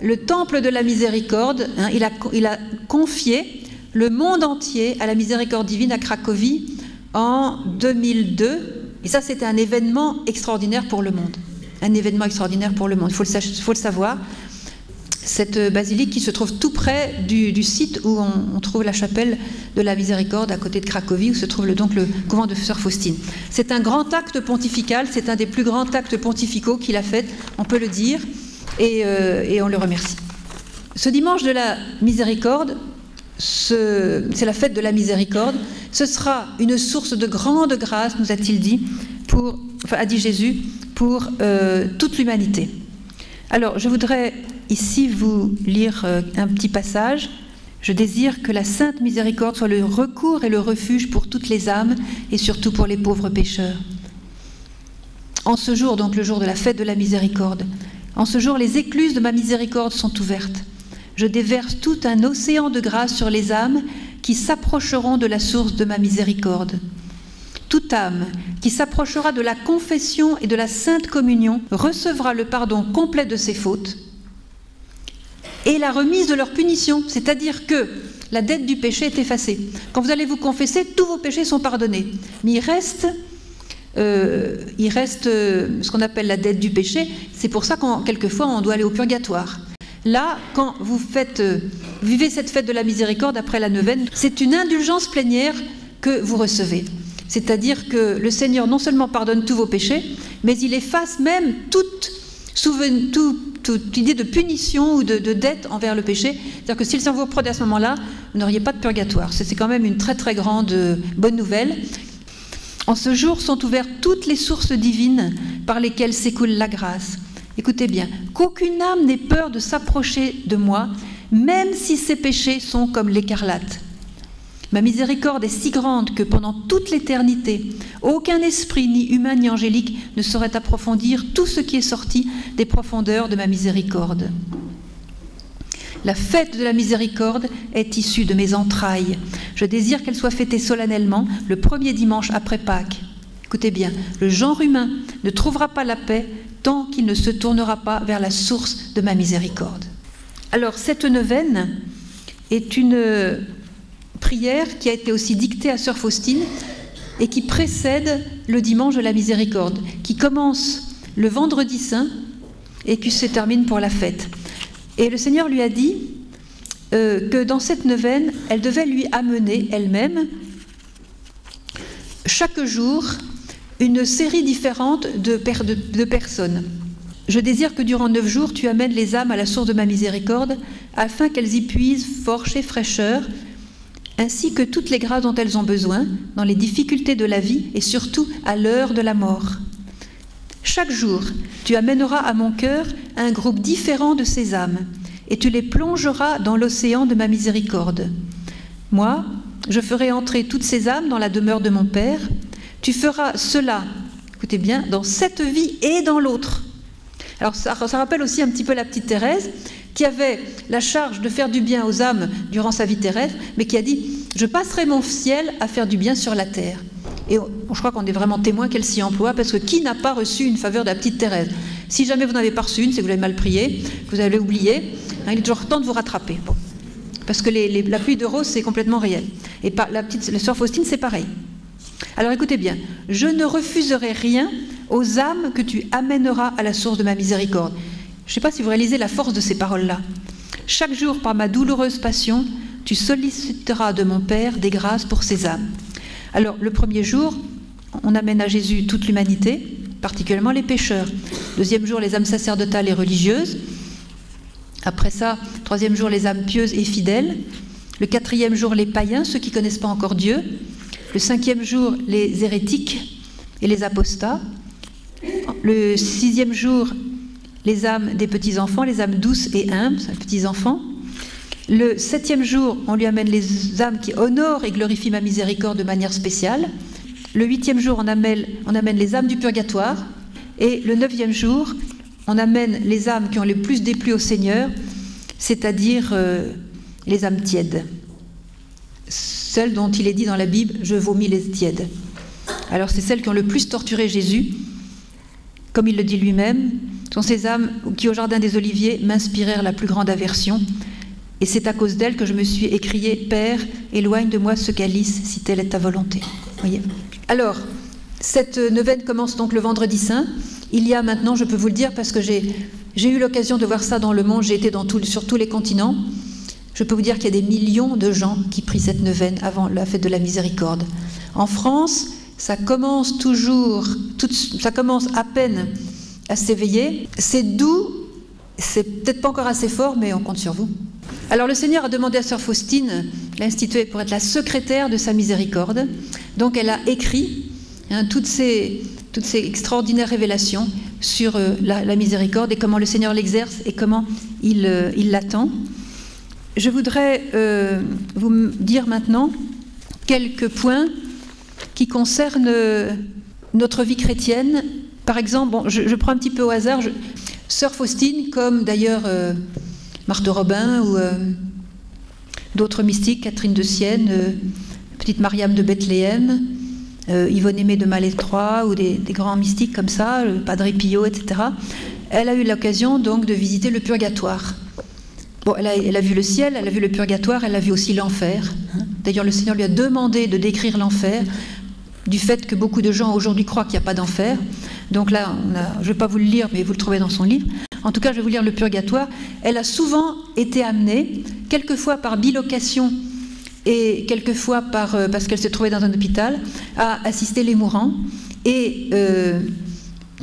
le temple de la miséricorde, hein, il, a, confié le monde entier à la miséricorde divine à Cracovie en 2002. Et ça, c'était un événement extraordinaire pour le monde. Un événement extraordinaire pour le monde, il faut le savoir cette basilique qui se trouve tout près du, site où on, trouve la chapelle de la Miséricorde à côté de Cracovie, où se trouve donc le couvent de Sœur Faustine. C'est un grand acte pontifical, c'est un des plus grands actes pontificaux qu'il a fait, on peut le dire, et, euh, on le remercie. Ce dimanche de la Miséricorde, c'est la fête de la Miséricorde, ce sera une source de grande grâce, nous a-t-il dit, pour, enfin, a dit Jésus, pour euh, toute l'humanité. Alors, je voudrais ici vous lire euh, un petit passage. Je désire que la sainte miséricorde soit le recours et le refuge pour toutes les âmes et surtout pour les pauvres pécheurs. En ce jour, donc le jour de la fête de la miséricorde, en ce jour, les écluses de ma miséricorde sont ouvertes. Je déverse tout un océan de grâce sur les âmes qui s'approcheront de la source de ma miséricorde. Toute âme qui s'approchera de la confession et de la sainte communion recevra le pardon complet de ses fautes et la remise de leur punition, c'est-à-dire que la dette du péché est effacée. Quand vous allez vous confesser, tous vos péchés sont pardonnés. Mais il reste euh, il reste euh, ce qu'on appelle la dette du péché. C'est pour ça qu'on quelquefois on doit aller au purgatoire. Là, quand vous faites, euh, vivez cette fête de la miséricorde après la neuvaine, c'est une indulgence plénière que vous recevez. C'est-à-dire que le Seigneur non seulement pardonne tous vos péchés, mais il efface même toute, toute idée de punition ou de, dette envers le péché. C'est-à-dire que si le vous prenait à ce moment-là, vous n'auriez pas de purgatoire. C'est quand même une très très grande bonne nouvelle. En ce jour sont ouvertes toutes les sources divines par lesquelles s'écoule la grâce. Écoutez bien, qu'aucune âme n'ait peur de s'approcher de moi, même si ses péchés sont comme l'écarlate. Ma miséricorde est si grande que pendant toute l'éternité, aucun esprit, ni humain ni angélique, ne saurait approfondir tout ce qui est sorti des profondeurs de ma miséricorde. La fête de la miséricorde est issue de mes entrailles. Je désire qu'elle soit fêtée solennellement le premier dimanche après Pâques. Écoutez bien, le genre humain ne trouvera pas la paix tant qu'il ne se tournera pas vers la source de ma miséricorde. Alors cette neuvaine est une prière qui a été aussi dictée à Sœur Faustine et qui précède le dimanche de la miséricorde, qui commence le vendredi saint et qui se termine pour la fête. Et le Seigneur lui a dit euh, que dans cette neuvaine, elle devait lui amener elle-même chaque jour une série différente de, de, personnes. Je désire que durant neuf jours, tu amènes les âmes à la source de ma miséricorde, afin qu'elles y puisent force et fraîcheur, ainsi que toutes les grâces dont elles ont besoin, dans les difficultés de la vie et surtout à l'heure de la mort. Chaque jour, tu amèneras à mon cœur un groupe différent de ces âmes, et tu les plongeras dans l'océan de ma miséricorde. Moi, je ferai entrer toutes ces âmes dans la demeure de mon Père. Tu feras cela, écoutez bien, dans cette vie et dans l'autre. Alors ça, ça, rappelle aussi un petit peu la petite Thérèse, qui avait la charge de faire du bien aux âmes durant sa vie terrestre, mais qui a dit, je passerai mon ciel à faire du bien sur la terre. Et je crois qu'on est vraiment témoin qu'elle s'y emploie, parce que qui n'a pas reçu une faveur de la petite Thérèse? Si jamais vous n'avez pas reçu une, c'est que vous avez mal prié, que vous avez oublié, hein, il est toujours temps de vous rattraper. Parce que la pluie de rose, c'est complètement réel. Et la petite la sœur Faustine, c'est pareil. Alors écoutez bien, je ne refuserai rien aux âmes que tu amèneras à la source de ma miséricorde. Je ne sais pas si vous réalisez la force de ces paroles-là. Chaque jour, par ma douloureuse passion, tu solliciteras de mon Père des grâces pour ces âmes. Alors, le premier jour, on amène à Jésus toute l'humanité, particulièrement les pécheurs. Deuxième jour, les âmes sacerdotales et religieuses. Après ça, troisième jour, les âmes pieuses et fidèles. Le quatrième jour, les païens, ceux qui ne connaissent pas encore Dieu. Le cinquième jour, les hérétiques et les apostats. Le sixième jour, les âmes des petits-enfants, les âmes douces et humbles, les petits-enfants. Le septième jour, on lui amène les âmes qui honorent et glorifient ma miséricorde de manière spéciale. Le huitième jour, on amène, on amène les âmes du purgatoire. Et le neuvième jour, on amène les âmes qui ont le plus déplu au Seigneur, c'est-à-dire euh, les âmes tièdes. Celles dont il est dit dans la Bible, je vomis les tièdes. Alors c'est celles qui ont le plus torturé Jésus, comme il le dit lui-même, sont ces âmes qui au Jardin des Oliviers m'inspirèrent la plus grande aversion, et c'est à cause d'elle que je me suis écrié Père, éloigne de moi ce calice, si telle est ta volonté. Voyez? Alors, cette neuvaine commence donc le vendredi saint. Il y a maintenant, je peux vous le dire, parce que j'ai eu l'occasion de voir ça dans le monde, j'ai été sur tous les continents. Je peux vous dire qu'il y a des millions de gens qui prient cette neuvaine avant la fête de la miséricorde. En France, ça commence toujours, ça commence à peine à s'éveiller. C'est doux, c'est peut-être pas encore assez fort, mais on compte sur vous. Alors le Seigneur a demandé à Sœur Faustine, l'instituer pour être la secrétaire de sa miséricorde. Donc elle a écrit hein, toutes, ces, toutes, ces, extraordinaires révélations sur euh, la, miséricorde et comment le Seigneur l'exerce et comment il euh, l'attend. Je voudrais euh, vous dire maintenant quelques points qui concernent notre vie chrétienne. Par exemple, je, prends un petit peu au hasard, Sœur Faustine, comme d'ailleurs Marthe Robin ou euh, d'autres mystiques, Catherine de Sienne, euh, petite Mariam de Bethléem, euh, Yvonne Aimée de Malétroit ou des, grands mystiques comme ça, Padre Pio, etc. Elle a eu l'occasion donc de visiter le purgatoire. Bon, elle a, vu le ciel, elle a vu le purgatoire, elle a vu aussi l'enfer. D'ailleurs, le Seigneur lui a demandé de décrire l'enfer du fait que beaucoup de gens aujourd'hui croient qu'il n'y a pas d'enfer. Donc là, je ne vais pas vous le lire, mais vous le trouvez dans son livre. En tout cas, je vais vous lire le purgatoire. Elle a souvent été amenée, quelquefois par bilocation et quelquefois euh, parce qu'elle se trouvait dans un hôpital, à assister les mourants. Et euh,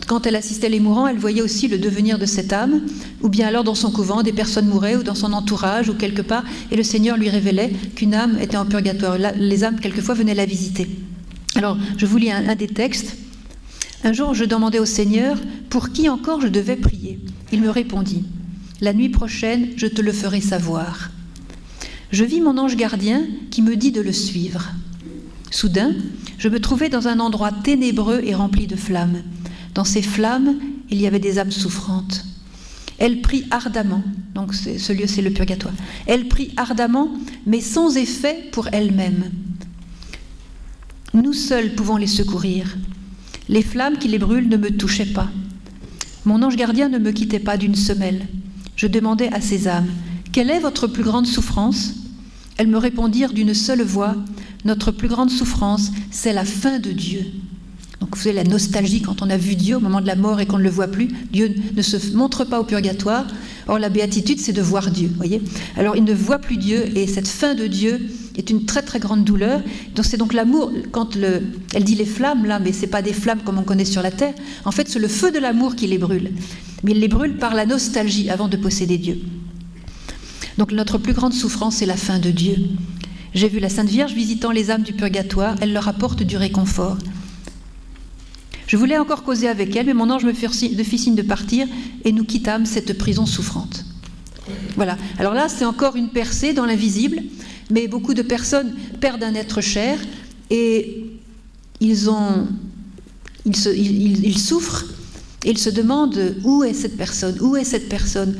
quand elle assistait les mourants, elle voyait aussi le devenir de cette âme, ou bien alors dans son couvent, des personnes mouraient, ou dans son entourage, ou quelque part, et le Seigneur lui révélait qu'une âme était en purgatoire. les âmes, quelquefois, venaient la visiter. Alors, je vous lis un, des textes. Un jour, je demandais au Seigneur pour qui encore je devais prier? Il me répondit La nuit prochaine, je te le ferai savoir. Je vis mon ange gardien qui me dit de le suivre. Soudain, je me trouvais dans un endroit ténébreux et rempli de flammes. Dans ces flammes, il y avait des âmes souffrantes. Elle prie ardemment, donc ce lieu c'est le purgatoire. Elle prie ardemment, mais sans effet pour elle-même. Nous seuls pouvons les secourir. Les flammes qui les brûlent ne me touchaient pas. Mon ange gardien ne me quittait pas d'une semelle. Je demandais à ces âmes Quelle est votre plus grande souffrance? Elles me répondirent d'une seule voix Notre plus grande souffrance, c'est la fin de Dieu. Donc vous savez, la nostalgie quand on a vu Dieu au moment de la mort et qu'on ne le voit plus. Dieu ne se montre pas au purgatoire. Or, la béatitude, c'est de voir Dieu. Voyez Alors, il ne voit plus Dieu et cette fin de Dieu est une très très grande douleur. Donc, c'est donc l'amour. Quand le, elle dit les flammes là, mais c'est pas des flammes comme on connaît sur la terre. En fait, c'est le feu de l'amour qui les brûle. Mais il les brûle par la nostalgie avant de posséder Dieu. Donc, notre plus grande souffrance, c'est la fin de Dieu. J'ai vu la Sainte Vierge visitant les âmes du purgatoire. Elle leur apporte du réconfort. Je voulais encore causer avec elle, mais mon ange me fit signe de partir et nous quittâmes cette prison souffrante. Voilà. Alors là, c'est encore une percée dans l'invisible, mais beaucoup de personnes perdent un être cher et ils, ont, ils, souffrent et ils se demandent où est cette personne, où est cette personne.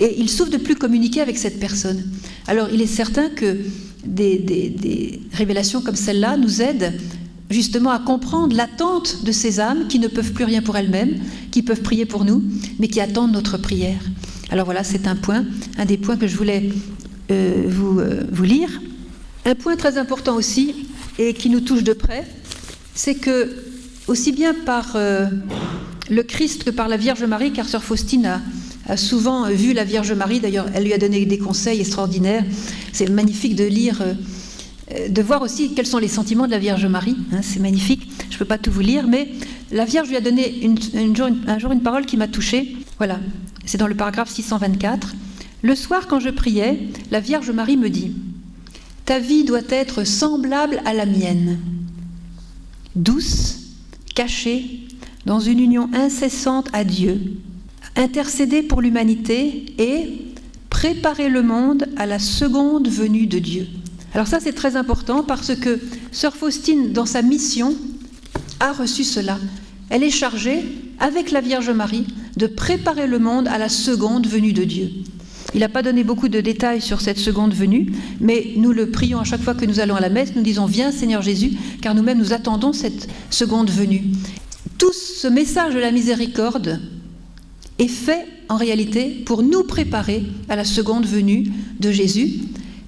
Et ils souffrent de plus communiquer avec cette personne. Alors il est certain que des révélations comme celle-là nous aident justement à comprendre l'attente de ces âmes qui ne peuvent plus rien pour elles-mêmes, qui peuvent prier pour nous, mais qui attendent notre prière. Alors voilà, c'est un point, un des points que je voulais euh, vous, euh, vous lire. Un point très important aussi, et qui nous touche de près, c'est que, aussi bien par euh, le Christ que par la Vierge Marie, car Sœur Faustine a, souvent vu la Vierge Marie, d'ailleurs elle lui a donné des conseils extraordinaires, c'est magnifique de lire de voir aussi quels sont les sentiments de la Vierge Marie. Hein, c'est magnifique. Je ne peux pas tout vous lire, mais la Vierge lui a donné un jour une parole qui m'a touchée. Voilà, c'est dans le paragraphe 624. Le soir, quand je priais, la Vierge Marie me dit Ta vie doit être semblable à la mienne, douce, cachée, dans une union incessante à Dieu, intercéder pour l'humanité et préparer le monde à la seconde venue de Dieu. Alors ça, c'est très important parce que Sœur Faustine, dans sa mission, a reçu cela. Elle est chargée, avec la Vierge Marie, de préparer le monde à la seconde venue de Dieu. Il n'a pas donné beaucoup de détails sur cette seconde venue, mais nous le prions à chaque fois que nous allons à la messe, nous disons Viens Seigneur Jésus, car nous-mêmes nous attendons cette seconde venue. Tout ce message de la miséricorde est fait en réalité pour nous préparer à la seconde venue de Jésus,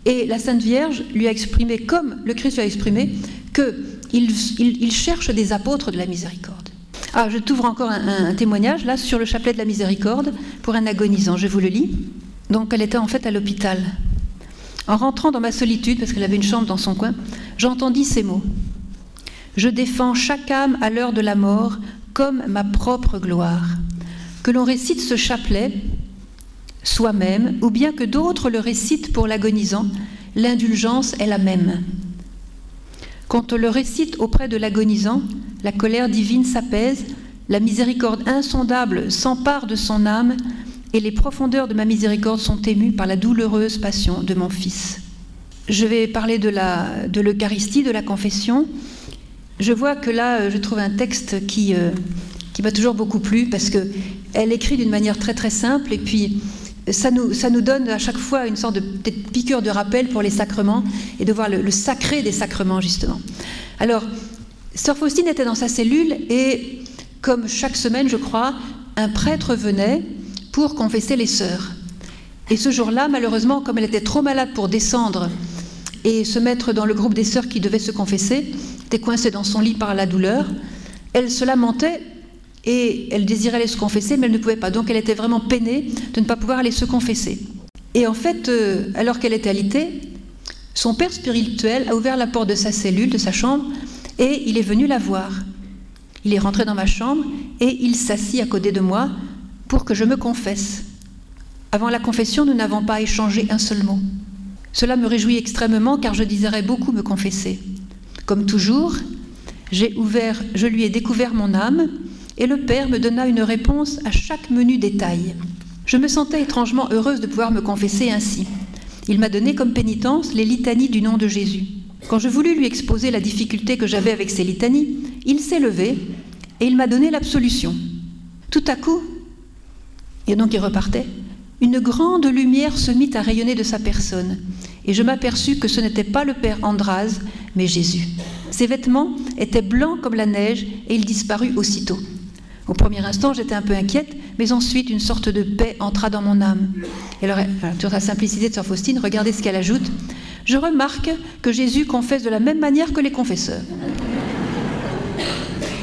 et la Sainte Vierge lui a exprimé, comme le Christ lui a exprimé, qu'il il, cherche des apôtres de la miséricorde. Ah, je t'ouvre encore un, témoignage là sur le chapelet de la miséricorde pour un agonisant. Je vous le lis. Donc, elle était en fait à l'hôpital. En rentrant dans ma solitude, parce qu'elle avait une chambre dans son coin, j'entendis ces mots. Je défends chaque âme à l'heure de la mort comme ma propre gloire. Que l'on récite ce chapelet soi-même, ou bien que d'autres le récitent pour l'agonisant, l'indulgence est la même. Quand on le récite auprès de l'agonisant, la colère divine s'apaise, la miséricorde insondable s'empare de son âme, et les profondeurs de ma miséricorde sont émues par la douloureuse passion de mon Fils. Je vais parler de l'Eucharistie, de, de, la confession. Je vois que là, je trouve un texte qui, euh, qui m'a toujours beaucoup plu parce qu'elle écrit d'une manière très très simple et puis ça nous, ça nous, donne à chaque fois une sorte de piqûre de rappel pour les sacrements et de voir le, sacré des sacrements, justement. Alors, Sœur Faustine était dans sa cellule et, comme chaque semaine, je crois, un prêtre venait pour confesser les sœurs. Et ce jour-là, malheureusement, comme elle était trop malade pour descendre et se mettre dans le groupe des sœurs qui devaient se confesser, était coincée dans son lit par la douleur. Elle se lamentait et elle désirait aller se confesser, mais elle ne pouvait pas. Donc elle était vraiment peinée de ne pas pouvoir aller se confesser. Et en fait, euh, alors qu'elle était alitée, son père spirituel a ouvert la porte de sa cellule, de sa chambre, et il est venu la voir. Il est rentré dans ma chambre et il s'assit à côté de moi pour que je me confesse. Avant la confession, nous n'avons pas échangé un seul mot. Cela me réjouit extrêmement car je désirais beaucoup me confesser. Comme toujours, j'ai ouvert, je lui ai découvert mon âme et le Père me donna une réponse à chaque menu détail. Je me sentais étrangement heureuse de pouvoir me confesser ainsi. Il m'a donné comme pénitence les litanies du nom de Jésus. Quand je voulus lui exposer la difficulté que j'avais avec ces litanies, il s'est levé et il m'a donné l'absolution. Tout à coup, et donc il repartait, une grande lumière se mit à rayonner de sa personne, et je m'aperçus que ce n'était pas le Père Andras, mais Jésus. Ses vêtements étaient blancs comme la neige, et il disparut aussitôt. Au premier instant, j'étais un peu inquiète, mais ensuite une sorte de paix entra dans mon âme. Et alors, sur la simplicité de Sœur Faustine, regardez ce qu'elle ajoute. Je remarque que Jésus confesse de la même manière que les confesseurs.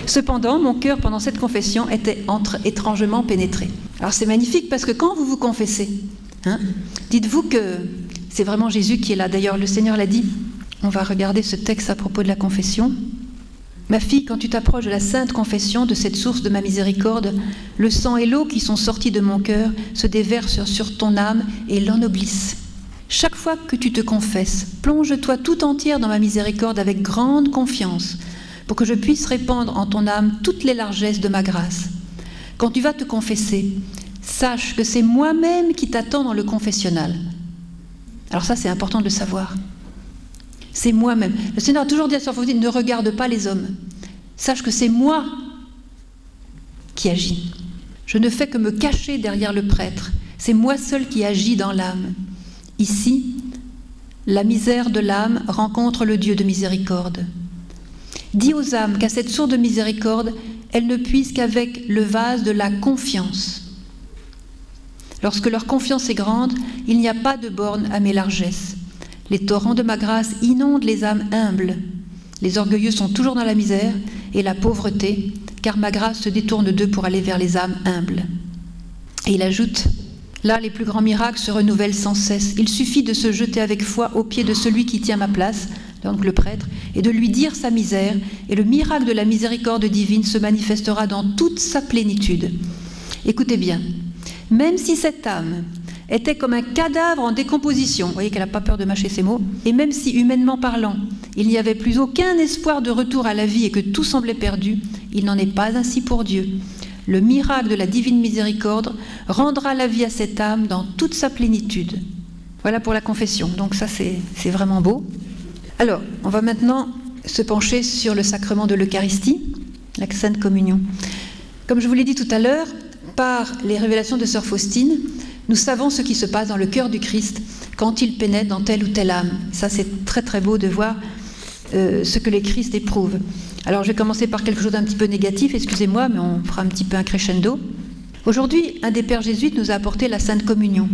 Cependant, mon cœur pendant cette confession était entre étrangement pénétré. Alors c'est magnifique parce que quand vous vous confessez, hein, dites-vous que c'est vraiment Jésus qui est là. D'ailleurs, le Seigneur l'a dit. On va regarder ce texte à propos de la confession. Ma fille, quand tu t'approches de la sainte confession, de cette source de ma miséricorde, le sang et l'eau qui sont sortis de mon cœur se déversent sur ton âme et l'ennoblissent. Chaque fois que tu te confesses, plonge-toi tout entière dans ma miséricorde avec grande confiance, pour que je puisse répandre en ton âme toutes les largesses de ma grâce. Quand tu vas te confesser, sache que c'est moi-même qui t'attends dans le confessionnal. Alors ça, c'est important de le savoir. C'est moi-même. Le Seigneur a toujours dit à Sœur Faustine, ne regarde pas les hommes. Sache que c'est moi qui agis. Je ne fais que me cacher derrière le prêtre. C'est moi seul qui agis dans l'âme. Ici, la misère de l'âme rencontre le Dieu de miséricorde. Dis aux âmes qu'à cette source de miséricorde, elles ne puissent qu'avec le vase de la confiance. Lorsque leur confiance est grande, il n'y a pas de borne à mes largesses. Les torrents de ma grâce inondent les âmes humbles. Les orgueilleux sont toujours dans la misère et la pauvreté, car ma grâce se détourne d'eux pour aller vers les âmes humbles. Et il ajoute, Là, les plus grands miracles se renouvellent sans cesse. Il suffit de se jeter avec foi aux pieds de celui qui tient ma place, donc le prêtre, et de lui dire sa misère, et le miracle de la miséricorde divine se manifestera dans toute sa plénitude. Écoutez bien, même si cette âme était comme un cadavre en décomposition, vous voyez qu'elle n'a pas peur de mâcher ses mots, et même si humainement parlant, il n'y avait plus aucun espoir de retour à la vie et que tout semblait perdu, il n'en est pas ainsi pour Dieu. Le miracle de la divine miséricorde rendra la vie à cette âme dans toute sa plénitude. Voilà pour la confession. Donc ça, c'est vraiment beau. Alors, on va maintenant se pencher sur le sacrement de l'Eucharistie, la Sainte Communion. Comme je vous l'ai dit tout à l'heure, par les révélations de Sœur Faustine, nous savons ce qui se passe dans le cœur du Christ quand il pénètre dans telle ou telle âme. Ça, c'est très très beau de voir euh, ce que les Christ éprouvent. Alors, je vais commencer par quelque chose d'un petit peu négatif, excusez-moi, mais on fera un petit peu un crescendo. Aujourd'hui, un des pères jésuites nous a apporté la Sainte Communion.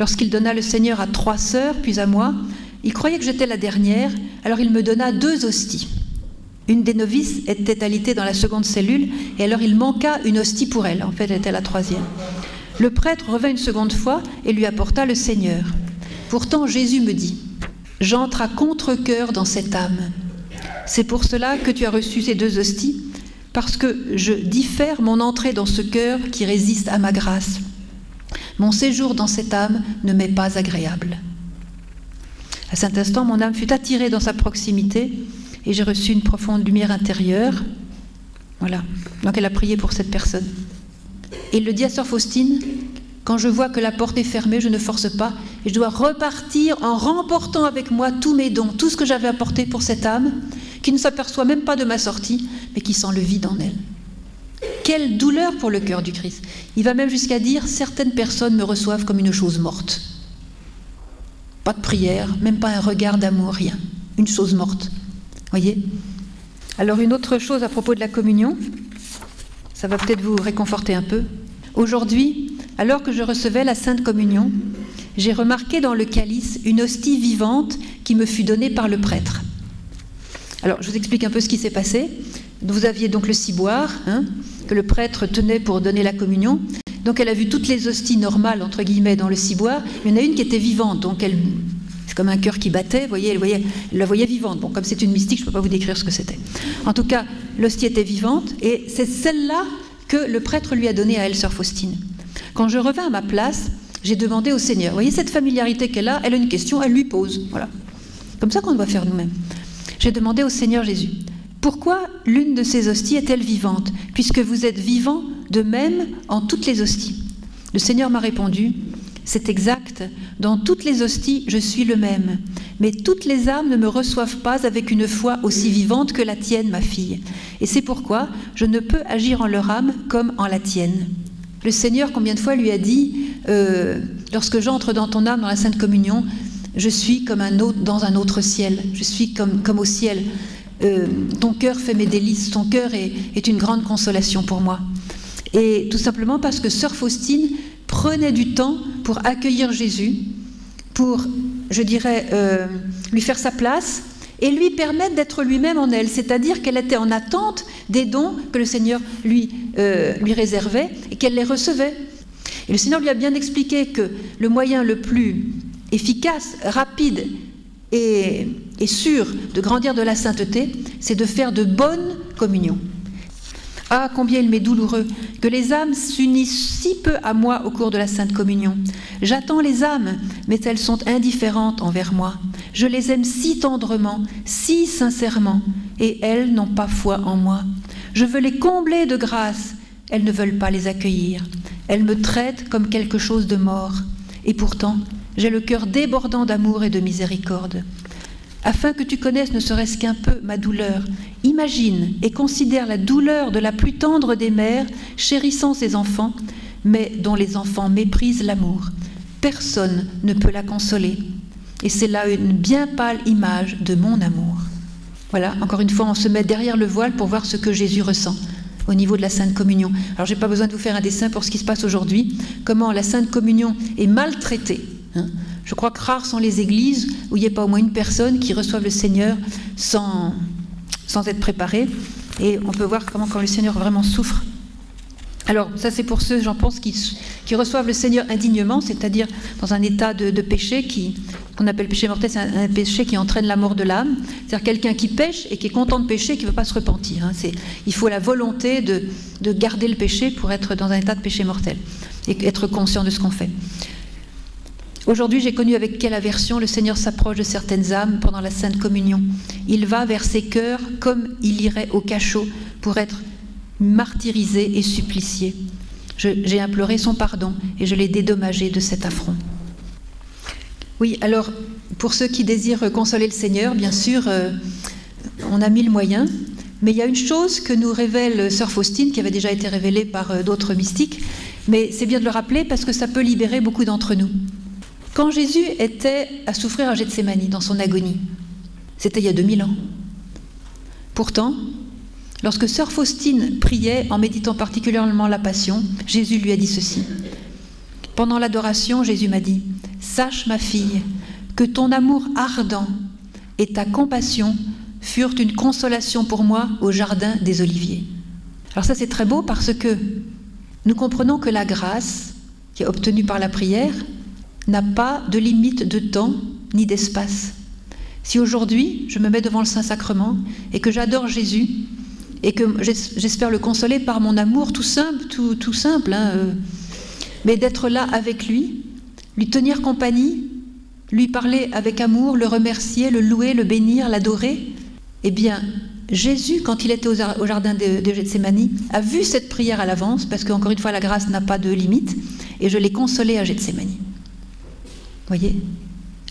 Lorsqu'il donna le Seigneur à trois sœurs, puis à moi, il croyait que j'étais la dernière, alors il me donna deux hosties. Une des novices était alitée dans la seconde cellule, et alors il manqua une hostie pour elle. En fait, elle était la troisième. Le prêtre revint une seconde fois et lui apporta le Seigneur. Pourtant, Jésus me dit J'entre à contre-coeur dans cette âme. C'est pour cela que tu as reçu ces deux hosties, parce que je diffère mon entrée dans ce cœur qui résiste à ma grâce. Mon séjour dans cette âme ne m'est pas agréable. À cet instant, mon âme fut attirée dans sa proximité et j'ai reçu une profonde lumière intérieure. Voilà. Donc elle a prié pour cette personne. Et il le dit à Sœur Faustine, quand je vois que la porte est fermée, je ne force pas et je dois repartir en remportant avec moi tous mes dons, tout ce que j'avais apporté pour cette âme, qui ne s'aperçoit même pas de ma sortie, mais qui sent le vide en elle. Quelle douleur pour le cœur du Christ. Il va même jusqu'à dire, certaines personnes me reçoivent comme une chose morte. Pas de prière, même pas un regard d'amour, rien. Une chose morte. Voyez? Alors une autre chose à propos de la communion, ça va peut-être vous réconforter un peu. Aujourd'hui, alors que je recevais la Sainte Communion, j'ai remarqué dans le calice une hostie vivante qui me fut donnée par le prêtre. Alors, je vous explique un peu ce qui s'est passé. Vous aviez donc le ciboire hein, que le prêtre tenait pour donner la communion. Donc, elle a vu toutes les hosties normales, entre guillemets, dans le ciboire. Il y en a une qui était vivante, donc elle, c'est comme un cœur qui battait, vous voyez, elle, voyait, elle la voyait vivante. Bon, comme c'est une mystique, je ne peux pas vous décrire ce que c'était. En tout cas, l'hostie était vivante, et c'est celle-là que le prêtre lui a donnée à elle, sœur Faustine. Quand je revins à ma place, j'ai demandé au Seigneur. Vous voyez, cette familiarité qu'elle a, elle a une question, elle lui pose. Voilà. Comme ça qu'on doit faire nous-mêmes. J'ai demandé au Seigneur Jésus, pourquoi l'une de ces hosties est-elle vivante, puisque vous êtes vivant de même en toutes les hosties? Le Seigneur m'a répondu, c'est exact, dans toutes les hosties, je suis le même. Mais toutes les âmes ne me reçoivent pas avec une foi aussi vivante que la tienne, ma fille. Et c'est pourquoi je ne peux agir en leur âme comme en la tienne. Le Seigneur, combien de fois lui a dit, euh, lorsque j'entre dans ton âme, dans la Sainte Communion, je suis comme un autre, dans un autre ciel, je suis comme, au ciel. Euh, ton cœur fait mes délices, ton cœur est, est, une grande consolation pour moi. Et tout simplement parce que Sœur Faustine prenait du temps pour accueillir Jésus, pour, je dirais, euh, lui faire sa place et lui permettre d'être lui-même en elle, c'est-à-dire qu'elle était en attente des dons que le Seigneur lui, euh, lui réservait et qu'elle les recevait. Et le Seigneur lui a bien expliqué que le moyen le plus efficace, rapide et, et sûr de grandir de la sainteté, c'est de faire de bonnes communions. Ah, combien il m'est douloureux que les âmes s'unissent si peu à moi au cours de la Sainte Communion. J'attends les âmes, mais elles sont indifférentes envers moi. Je les aime si tendrement, si sincèrement, et elles n'ont pas foi en moi. Je veux les combler de grâce, elles ne veulent pas les accueillir. Elles me traitent comme quelque chose de mort, et pourtant j'ai le cœur débordant d'amour et de miséricorde afin que tu connaisses ne serait-ce qu'un peu ma douleur. Imagine et considère la douleur de la plus tendre des mères chérissant ses enfants, mais dont les enfants méprisent l'amour. Personne ne peut la consoler. Et c'est là une bien pâle image de mon amour. Voilà, encore une fois, on se met derrière le voile pour voir ce que Jésus ressent au niveau de la Sainte Communion. Alors, je n'ai pas besoin de vous faire un dessin pour ce qui se passe aujourd'hui, comment la Sainte Communion est maltraitée. Hein. Je crois que rares sont les églises où il n'y a pas au moins une personne qui reçoive le Seigneur sans, sans être préparée. Et on peut voir comment quand le Seigneur vraiment souffre. Alors, ça c'est pour ceux, j'en pense, qui, qui, reçoivent le Seigneur indignement, c'est-à-dire dans un état de, péché qui, qu'on appelle péché mortel, c'est un, péché qui entraîne la mort de l'âme. C'est-à-dire quelqu'un qui pêche et qui est content de pécher, qui ne veut pas se repentir. Hein. il faut la volonté de, de garder le péché pour être dans un état de péché mortel et être conscient de ce qu'on fait. Aujourd'hui, j'ai connu avec quelle aversion le Seigneur s'approche de certaines âmes pendant la Sainte Communion. Il va vers ces cœurs comme il irait au cachot pour être martyrisé et supplicié. J'ai imploré son pardon et je l'ai dédommagé de cet affront. Oui, alors, pour ceux qui désirent consoler le Seigneur, bien sûr, euh, on a mille moyens, mais il y a une chose que nous révèle Sœur Faustine, qui avait déjà été révélée par euh, d'autres mystiques, mais c'est bien de le rappeler parce que ça peut libérer beaucoup d'entre nous. Quand Jésus était à souffrir à Gethsemane dans son agonie, c'était il y a 2000 ans. Pourtant, lorsque sœur Faustine priait en méditant particulièrement la Passion, Jésus lui a dit ceci. Pendant l'adoration, Jésus m'a dit, Sache ma fille, que ton amour ardent et ta compassion furent une consolation pour moi au jardin des Oliviers. Alors ça c'est très beau parce que nous comprenons que la grâce qui est obtenue par la prière n'a pas de limite de temps ni d'espace. Si aujourd'hui je me mets devant le Saint-Sacrement et que j'adore Jésus et que j'espère le consoler par mon amour tout simple, tout, simple, hein, euh, mais d'être là avec lui, lui tenir compagnie, lui parler avec amour, le remercier, le louer, le bénir, l'adorer, eh bien, Jésus, quand il était au jardin de, de Gethsemane, a vu cette prière à l'avance, parce qu'encore une fois, la grâce n'a pas de limite, et je l'ai consolé à Gethsemane voyez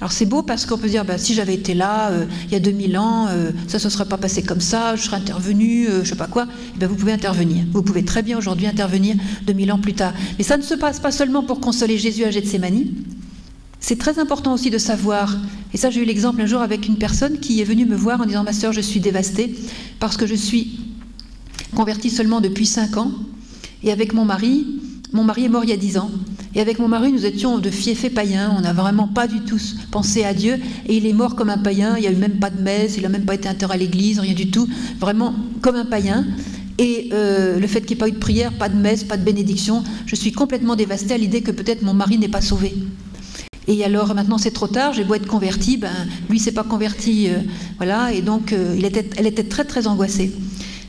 alors c'est beau parce qu'on peut dire, bah, si j'avais été là euh, il y a 2000 ans, euh, ça ne se serait pas passé comme ça, je serais intervenu, euh, je ne sais pas quoi. Eh bien, vous pouvez intervenir. Vous pouvez très bien aujourd'hui intervenir 2000 ans plus tard. Mais ça ne se passe pas seulement pour consoler Jésus à Gethsemane. C'est très important aussi de savoir, et ça j'ai eu l'exemple un jour avec une personne qui est venue me voir en disant, ma soeur, je suis dévastée parce que je suis convertie seulement depuis 5 ans, et avec mon mari, mon mari est mort il y a 10 ans, Et avec mon mari, nous étions de fiefs païens. On n'a vraiment pas du tout pensé à Dieu. Et il est mort comme un païen. Il n'y a eu même pas de messe. Il n'a même pas été enterré à l'église, rien du tout. Vraiment comme un païen. Et euh, le fait qu'il n'y ait pas eu de prière, pas de messe, pas de bénédiction, je suis complètement dévastée à l'idée que peut-être mon mari n'est pas sauvé. Et alors maintenant c'est trop tard, j'ai beau être converti, ben, lui s'est pas converti, euh, voilà, et donc euh, elle était très très angoissée.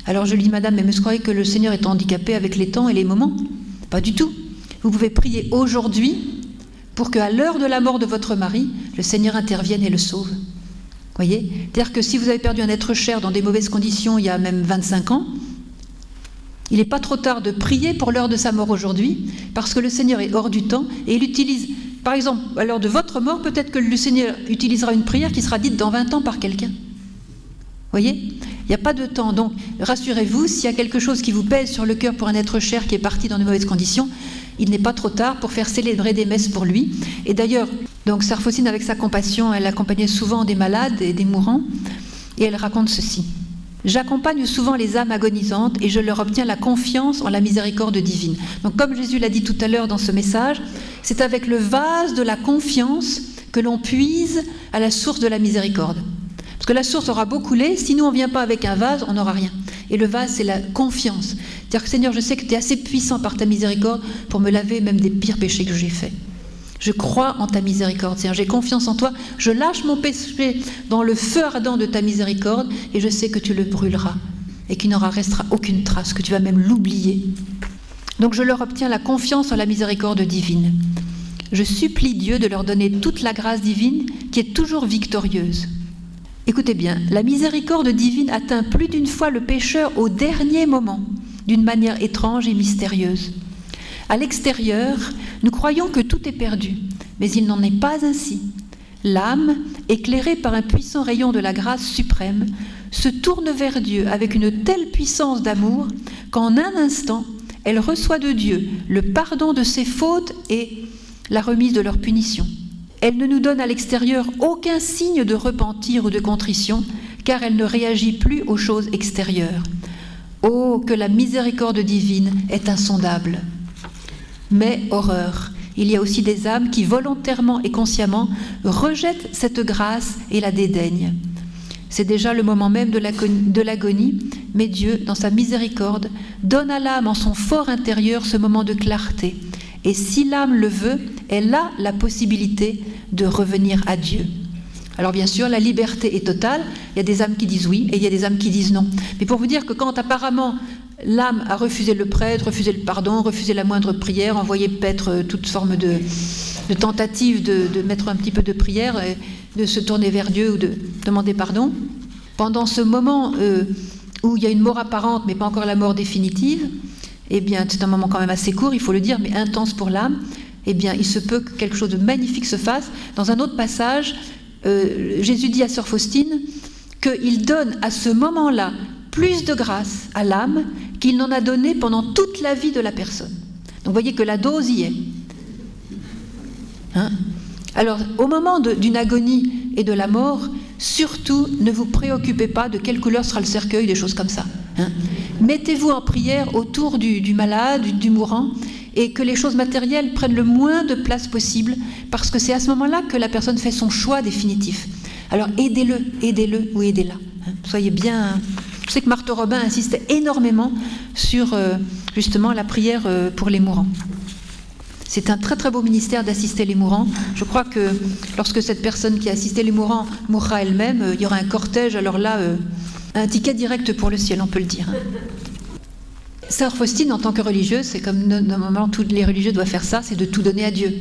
Alors je lui dis, Madame, mais me croyez que le Seigneur est handicapé avec les temps et les moments? Pas du tout. Vous pouvez prier aujourd'hui pour qu'à l'heure de la mort de votre mari, le Seigneur intervienne et le sauve. Voyez C'est-à-dire que si vous avez perdu un être cher dans des mauvaises conditions il y a même 25 ans, il n'est pas trop tard de prier pour l'heure de sa mort aujourd'hui, parce que le Seigneur est hors du temps et il utilise, par exemple, à l'heure de votre mort, peut-être que le Seigneur utilisera une prière qui sera dite dans 20 ans par quelqu'un. Voyez Il n'y a pas de temps. Donc, rassurez-vous, s'il y a quelque chose qui vous pèse sur le cœur pour un être cher qui est parti dans de mauvaises conditions, il n'est pas trop tard pour faire célébrer des messes pour lui. Et d'ailleurs, donc Sarfosine, avec sa compassion, elle accompagnait souvent des malades et des mourants, et elle raconte ceci. J'accompagne souvent les âmes agonisantes et je leur obtiens la confiance en la miséricorde divine. Donc comme Jésus l'a dit tout à l'heure dans ce message, c'est avec le vase de la confiance que l'on puise à la source de la miséricorde. Parce que la source aura beau couler, si nous on ne vient pas avec un vase, on n'aura rien. Et le vase, c'est la confiance. C'est-à-dire que Seigneur, je sais que tu es assez puissant par ta miséricorde pour me laver même des pires péchés que j'ai faits. Je crois en ta miséricorde, Seigneur. J'ai confiance en toi. Je lâche mon péché dans le feu ardent de ta miséricorde et je sais que tu le brûleras et qu'il n'aura restera aucune trace, que tu vas même l'oublier. Donc je leur obtiens la confiance en la miséricorde divine. Je supplie Dieu de leur donner toute la grâce divine qui est toujours victorieuse. Écoutez bien, la miséricorde divine atteint plus d'une fois le pécheur au dernier moment, d'une manière étrange et mystérieuse. À l'extérieur, nous croyons que tout est perdu, mais il n'en est pas ainsi. L'âme, éclairée par un puissant rayon de la grâce suprême, se tourne vers Dieu avec une telle puissance d'amour qu'en un instant, elle reçoit de Dieu le pardon de ses fautes et la remise de leur punition. Elle ne nous donne à l'extérieur aucun signe de repentir ou de contrition, car elle ne réagit plus aux choses extérieures. Oh, que la miséricorde divine est insondable. Mais, horreur, il y a aussi des âmes qui volontairement et consciemment rejettent cette grâce et la dédaignent. C'est déjà le moment même de l'agonie, mais Dieu, dans sa miséricorde, donne à l'âme en son fort intérieur ce moment de clarté. Et si l'âme le veut, elle a la possibilité de revenir à Dieu. Alors bien sûr, la liberté est totale. Il y a des âmes qui disent oui et il y a des âmes qui disent non. Mais pour vous dire que quand apparemment l'âme a refusé le prêtre, refusé le pardon, refusé la moindre prière, envoyé peut-être euh, toute forme de, tentative de, mettre un petit peu de prière, et de se tourner vers Dieu ou de demander pardon, pendant ce moment euh, où il y a une mort apparente mais pas encore la mort définitive, eh bien c'est un moment quand même assez court, il faut le dire, mais intense pour l'âme, eh bien, il se peut que quelque chose de magnifique se fasse. Dans un autre passage, euh, Jésus dit à Sœur Faustine qu'il donne à ce moment-là plus de grâce à l'âme qu'il n'en a donné pendant toute la vie de la personne. Donc voyez que la dose y est. Hein? Alors, au moment d'une agonie et de la mort, surtout ne vous préoccupez pas de quelle couleur sera le cercueil, des choses comme ça. Hein Mettez-vous en prière autour du, malade, du, mourant, et que les choses matérielles prennent le moins de place possible, parce que c'est à ce moment-là que la personne fait son choix définitif. Alors aidez-le, aidez-le ou aidez-la. Hein. Soyez bien. Je sais que Marthe Robin insistait énormément sur euh, justement la prière euh, pour les mourants. C'est un très très beau ministère d'assister les mourants. Je crois que lorsque cette personne qui a assisté les mourants mourra elle-même, euh, il y aura un cortège, alors là, un ticket direct pour le ciel, on peut le dire. Sœur Faustine, en tant que religieuse, c'est comme normalement tous les religieux doivent faire ça, c'est de tout donner à Dieu.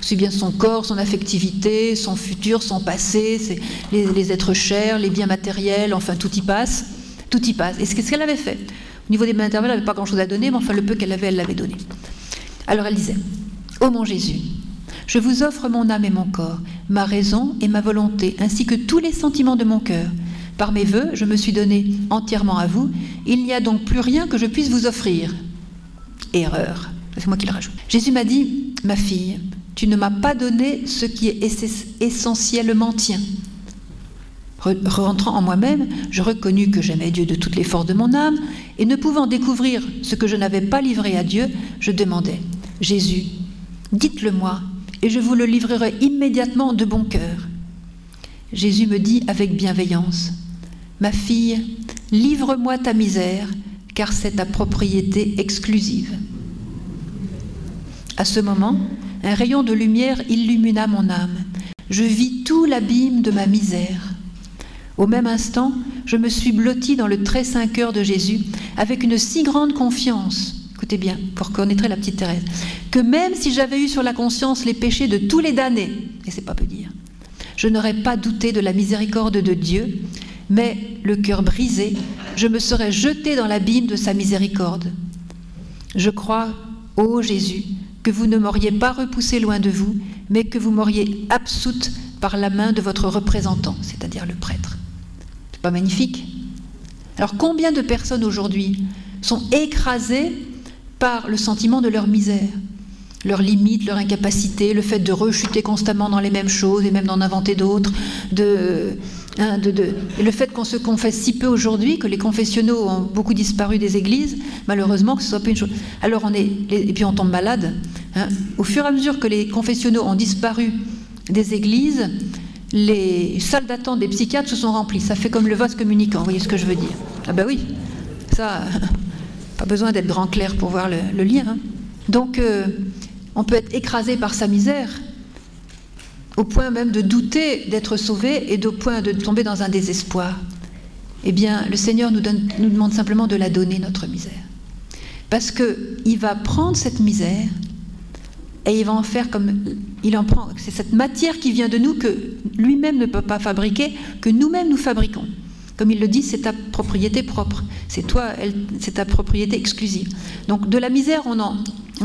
Aussi bien son corps, son affectivité, son futur, son passé, les, les, êtres chers, les biens matériels, enfin tout y passe. Tout y passe. Et c'est ce qu'elle avait fait? Au niveau des biens matériels, elle n'avait pas grand-chose à donner, mais enfin le peu qu'elle avait, elle l'avait donné. Alors elle disait, Ô mon Jésus, je vous offre mon âme et mon corps, ma raison et ma volonté, ainsi que tous les sentiments de mon cœur par mes voeux, je me suis donné entièrement à vous. Il n'y a donc plus rien que je puisse vous offrir. Erreur. C'est moi qui le rajoute. Jésus m'a dit, ma fille, tu ne m'as pas donné ce qui est essentiellement tien. Rentrant en moi-même, je reconnus que j'aimais Dieu de toutes les forces de mon âme, et ne pouvant découvrir ce que je n'avais pas livré à Dieu, je demandais, Jésus, Dites-le moi, et je vous le livrerai immédiatement de bon cœur. Jésus me dit avec bienveillance, Ma fille, livre-moi ta misère, car c'est ta propriété exclusive. À ce moment, un rayon de lumière illumina mon âme. Je vis tout l'abîme de ma misère. Au même instant, je me suis blotti dans le très saint cœur de Jésus avec une si grande confiance, écoutez bien, pour connaître la petite Thérèse, que même si j'avais eu sur la conscience les péchés de tous les damnés, et c'est pas peu dire, je n'aurais pas douté de la miséricorde de Dieu, mais le cœur brisé, je me serais jeté dans l'abîme de sa miséricorde. Je crois, ô Jésus, que vous ne m'auriez pas repoussé loin de vous, mais que vous m'auriez absoute par la main de votre représentant, c'est-à-dire le prêtre. Magnifique? Alors combien de personnes aujourd'hui sont écrasées par le sentiment de leur misère? Leurs limites, leur incapacité, le fait de rechuter constamment dans les mêmes choses et même d'en inventer d'autres, de, hein, le fait qu'on se confesse si peu aujourd'hui, que les confessionnaux ont beaucoup disparu des églises, malheureusement que ce soit pas une chose. Alors on est, et puis on tombe malade. Hein. Au fur et à mesure que les confessionnaux ont disparu des églises, les salles d'attente des psychiatres se sont remplies. Ça fait comme le vase communicant, vous voyez ce que je veux dire Ah ben oui, ça, pas besoin d'être grand clair pour voir le, lien. Hein. Donc, euh, on peut être écrasé par sa misère, au point même de douter d'être sauvé et au point de tomber dans un désespoir. Eh bien, le Seigneur nous, demande simplement de la donner, notre misère. Parce qu'il va prendre cette misère et il va en faire comme il en prend. C'est cette matière qui vient de nous que lui-même ne peut pas fabriquer, que nous-mêmes nous fabriquons. Comme il le dit, c'est ta propriété propre. C'est toi, c'est ta propriété exclusive. Donc de la misère, on en,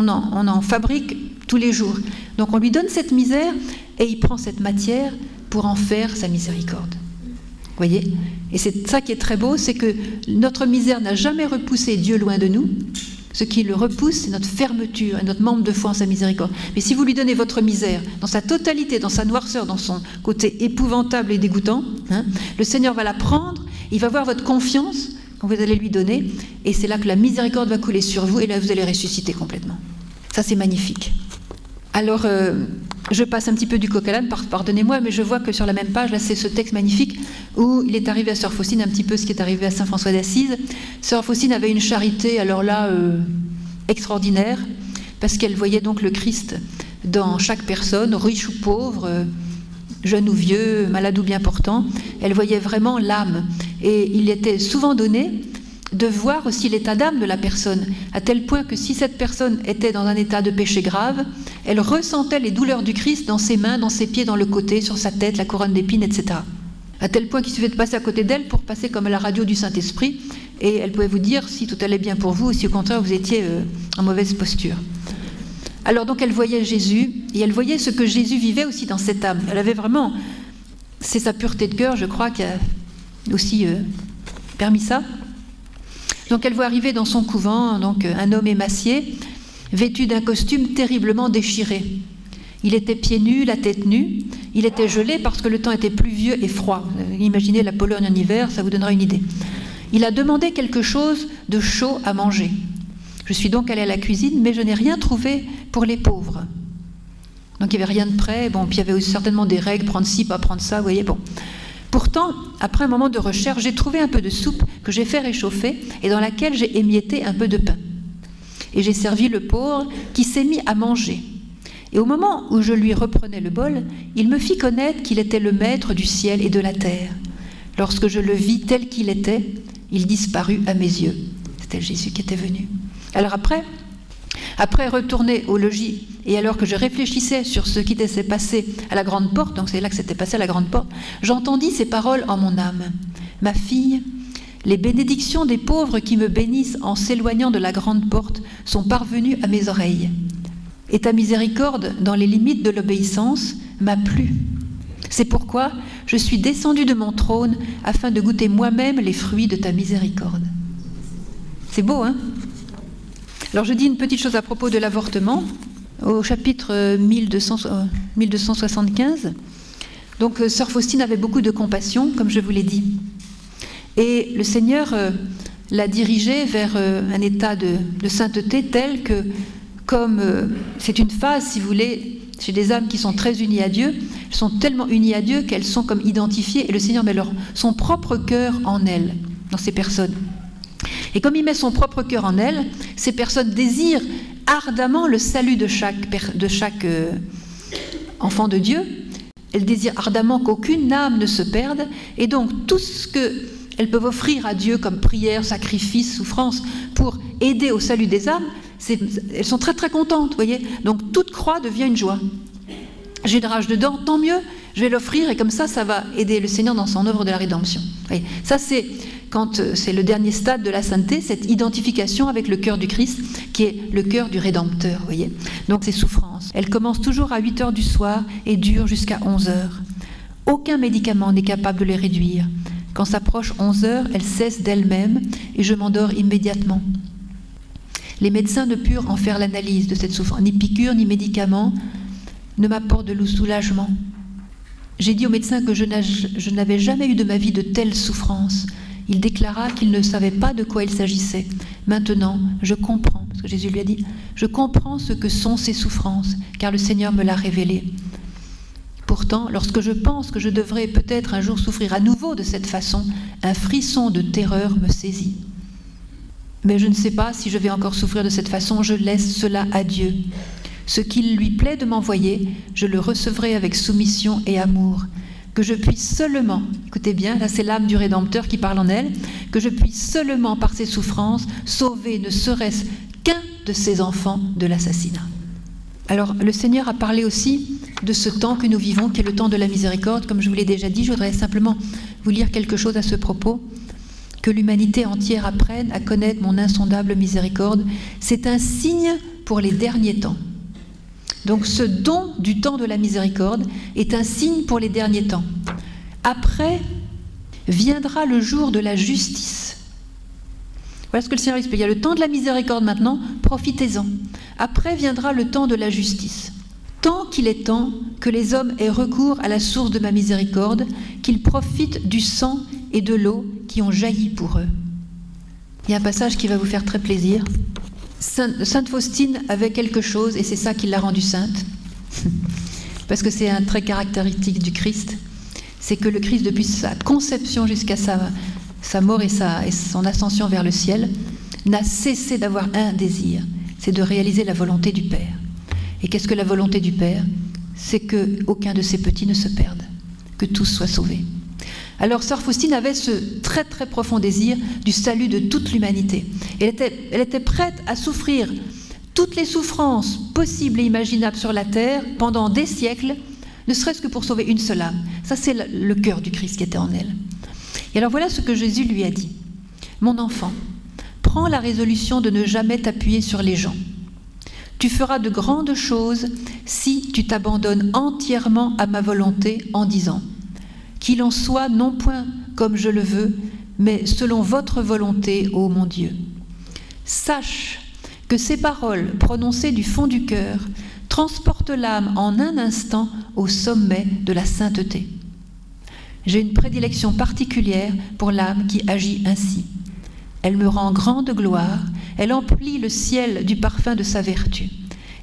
on, en, fabrique tous les jours. Donc on lui donne cette misère et il prend cette matière pour en faire sa miséricorde. Vous voyez? Et c'est ça qui est très beau, c'est que notre misère n'a jamais repoussé Dieu loin de nous, ce qui le repousse, c'est notre fermeture et notre membre de foi en sa miséricorde. Mais si vous lui donnez votre misère, dans sa totalité, dans sa noirceur, dans son côté épouvantable et dégoûtant, hein, le Seigneur va la prendre, il va voir votre confiance vous allez lui donner, et c'est là que la miséricorde va couler sur vous, et là vous allez ressusciter complètement. Ça, c'est magnifique. Alors, euh, je passe un petit peu du coq à l'âne, pardonnez-moi, mais je vois que sur la même page, là, c'est ce texte magnifique où il est arrivé à Sœur Faustine un petit peu ce qui est arrivé à Saint François d'Assise. Sœur Faustine avait une charité, alors là, euh, extraordinaire, parce qu'elle voyait donc le Christ dans chaque personne, riche ou pauvre, euh, jeune ou vieux, malade ou bien portant. Elle voyait vraiment l'âme. Et il était souvent donné de voir aussi l'état d'âme de la personne, à tel point que si cette personne était dans un état de péché grave, elle ressentait les douleurs du Christ dans ses mains, dans ses pieds, dans le côté, sur sa tête, la couronne d'épines, etc. À tel point qu'il suffisait de passer à côté d'elle pour passer comme à la radio du Saint-Esprit, et elle pouvait vous dire si tout allait bien pour vous ou si au contraire vous étiez euh, en mauvaise posture. Alors donc elle voyait Jésus, et elle voyait ce que Jésus vivait aussi dans cette âme. Elle avait vraiment, c'est sa pureté de cœur, je crois, qui a aussi euh, permis ça. Donc elle voit arriver dans son couvent donc un homme émacié, vêtu d'un costume terriblement déchiré. Il était pieds nus, la tête nue. Il était gelé parce que le temps était pluvieux et froid. Imaginez la Pologne en hiver, ça vous donnera une idée. Il a demandé quelque chose de chaud à manger. Je suis donc allée à la cuisine, mais je n'ai rien trouvé pour les pauvres. Donc il n'y avait rien de prêt. Bon, puis il y avait certainement des règles, prendre ci, pas prendre ça, vous voyez. Bon. Pourtant, après un moment de recherche, j'ai trouvé un peu de soupe que j'ai fait réchauffer et dans laquelle j'ai émietté un peu de pain. Et j'ai servi le pauvre qui s'est mis à manger. Et au moment où je lui reprenais le bol, il me fit connaître qu'il était le maître du ciel et de la terre. Lorsque je le vis tel qu'il était, il disparut à mes yeux. C'était Jésus qui était venu. Alors après, après retourner au logis, et alors que je réfléchissais sur ce qui s'est passé à la grande porte, donc c'est là que c'était passé à la grande porte, j'entendis ces paroles en mon âme. Ma fille, les bénédictions des pauvres qui me bénissent en s'éloignant de la grande porte sont parvenues à mes oreilles. Et ta miséricorde, dans les limites de l'obéissance, m'a plu. C'est pourquoi je suis descendu de mon trône afin de goûter moi-même les fruits de ta miséricorde. C'est beau, hein? Alors je dis une petite chose à propos de l'avortement. Au chapitre 1275, euh, donc euh, Sœur Faustine avait beaucoup de compassion, comme je vous l'ai dit. Et le Seigneur euh, l'a dirigée vers un état de, sainteté tel que comme euh, c'est une phase, si vous voulez, chez des âmes qui sont très unies à Dieu, elles sont tellement unies à Dieu qu'elles sont comme identifiées et le Seigneur met son propre cœur en elles, dans ces personnes. Et comme il met son propre cœur en elles, ces personnes désirent ardemment le salut de chaque, de chaque euh, enfant de Dieu. Elles désirent ardemment qu'aucune âme ne se perde. Et donc tout ce qu'elles peuvent offrir à Dieu comme prière, sacrifice, souffrance pour aider au salut des âmes, elles sont très très contentes, voyez. Donc toute croix devient une joie. J'ai une rage dedans, tant mieux, je vais l'offrir et comme ça, ça va aider le Seigneur dans son œuvre de la rédemption. Ça, c'est quand euh, c'est le dernier stade de la sainteté, cette identification avec le cœur du Christ, qui est le cœur du Rédempteur, voyez. Donc ces souffrances, elles commencent toujours à 8 heures du soir et durent jusqu'à 11 heures. Aucun médicament n'est capable de les réduire. Quand s'approche 11 heures, elles cessent d'elles-mêmes et je m'endors immédiatement. Les médecins ne purent en faire l'analyse de cette souffrance. Ni piqûre, ni médicament ne m'apportent de soulagement. J'ai dit au médecin que je n'avais jamais eu de ma vie de telle souffrance. Il déclara qu'il ne savait pas de quoi il s'agissait. Maintenant, je comprends, parce que Jésus lui a dit, je comprends ce que sont ces souffrances, car le Seigneur me l'a révélé. Pourtant, lorsque je pense que je devrais peut-être un jour souffrir à nouveau de cette façon, un frisson de terreur me saisit. Mais je ne sais pas si je vais encore souffrir de cette façon, je laisse cela à Dieu. Ce qu'il lui plaît de m'envoyer, je le recevrai avec soumission et amour. Que je puisse seulement, écoutez bien, là c'est l'âme du Rédempteur qui parle en elle, que je puisse seulement par ses souffrances sauver ne serait-ce qu'un de ses enfants de l'assassinat. Alors le Seigneur a parlé aussi de ce temps que nous vivons, qui est le temps de la miséricorde. Comme je vous l'ai déjà dit, je voudrais simplement vous lire quelque chose à ce propos que l'humanité entière apprenne à connaître mon insondable miséricorde, c'est un signe pour les derniers temps. Donc ce don du temps de la miséricorde est un signe pour les derniers temps. Après viendra le jour de la justice. Voilà ce que le Seigneur explique. Il y a le temps de la miséricorde maintenant, profitez-en. Après viendra le temps de la justice. Tant qu'il est temps que les hommes aient recours à la source de ma miséricorde, qu'ils profitent du sang et de l'eau qui ont jailli pour eux. Il y a un passage qui va vous faire très plaisir. Sainte Faustine avait quelque chose, et c'est ça qui l'a rendue sainte, parce que c'est un trait caractéristique du Christ, c'est que le Christ, depuis sa conception jusqu'à sa, mort et, et son ascension vers le ciel, n'a cessé d'avoir un désir, c'est de réaliser la volonté du Père. Et qu'est-ce que la volonté du Père? C'est que aucun de ses petits ne se perde, que tous soient sauvés. Alors Sœur Faustine avait ce très très profond désir du salut de toute l'humanité. Elle était, prête à souffrir toutes les souffrances possibles et imaginables sur la terre pendant des siècles, ne serait-ce que pour sauver une seule âme. Ça, c'est le cœur du Christ qui était en elle. Et alors voilà ce que Jésus lui a dit. Mon enfant, prends la résolution de ne jamais t'appuyer sur les gens. Tu feras de grandes choses si tu t'abandonnes entièrement à ma volonté en disant qu'il en soit non point comme je le veux, mais selon votre volonté, ô mon Dieu. Sache que ces paroles prononcées du fond du cœur transportent l'âme en un instant au sommet de la sainteté. J'ai une prédilection particulière pour l'âme qui agit ainsi. Elle me rend grande gloire, elle emplit le ciel du parfum de sa vertu.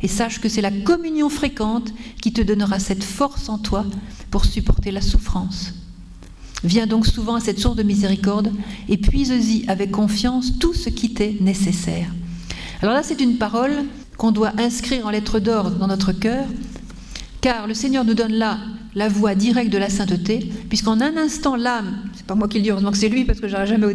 Et sache que c'est la communion fréquente qui te donnera cette force en toi pour supporter la souffrance. Viens donc souvent à cette source de miséricorde et puise-y avec confiance tout ce qui t'est nécessaire. Alors là, c'est une parole qu'on doit inscrire en lettres d'or dans notre cœur, car le Seigneur nous donne là la voie directe de la sainteté, puisqu'en un instant, l'âme, c'est pas moi qui le dis, heureusement que c'est lui, parce que j'aurais jamais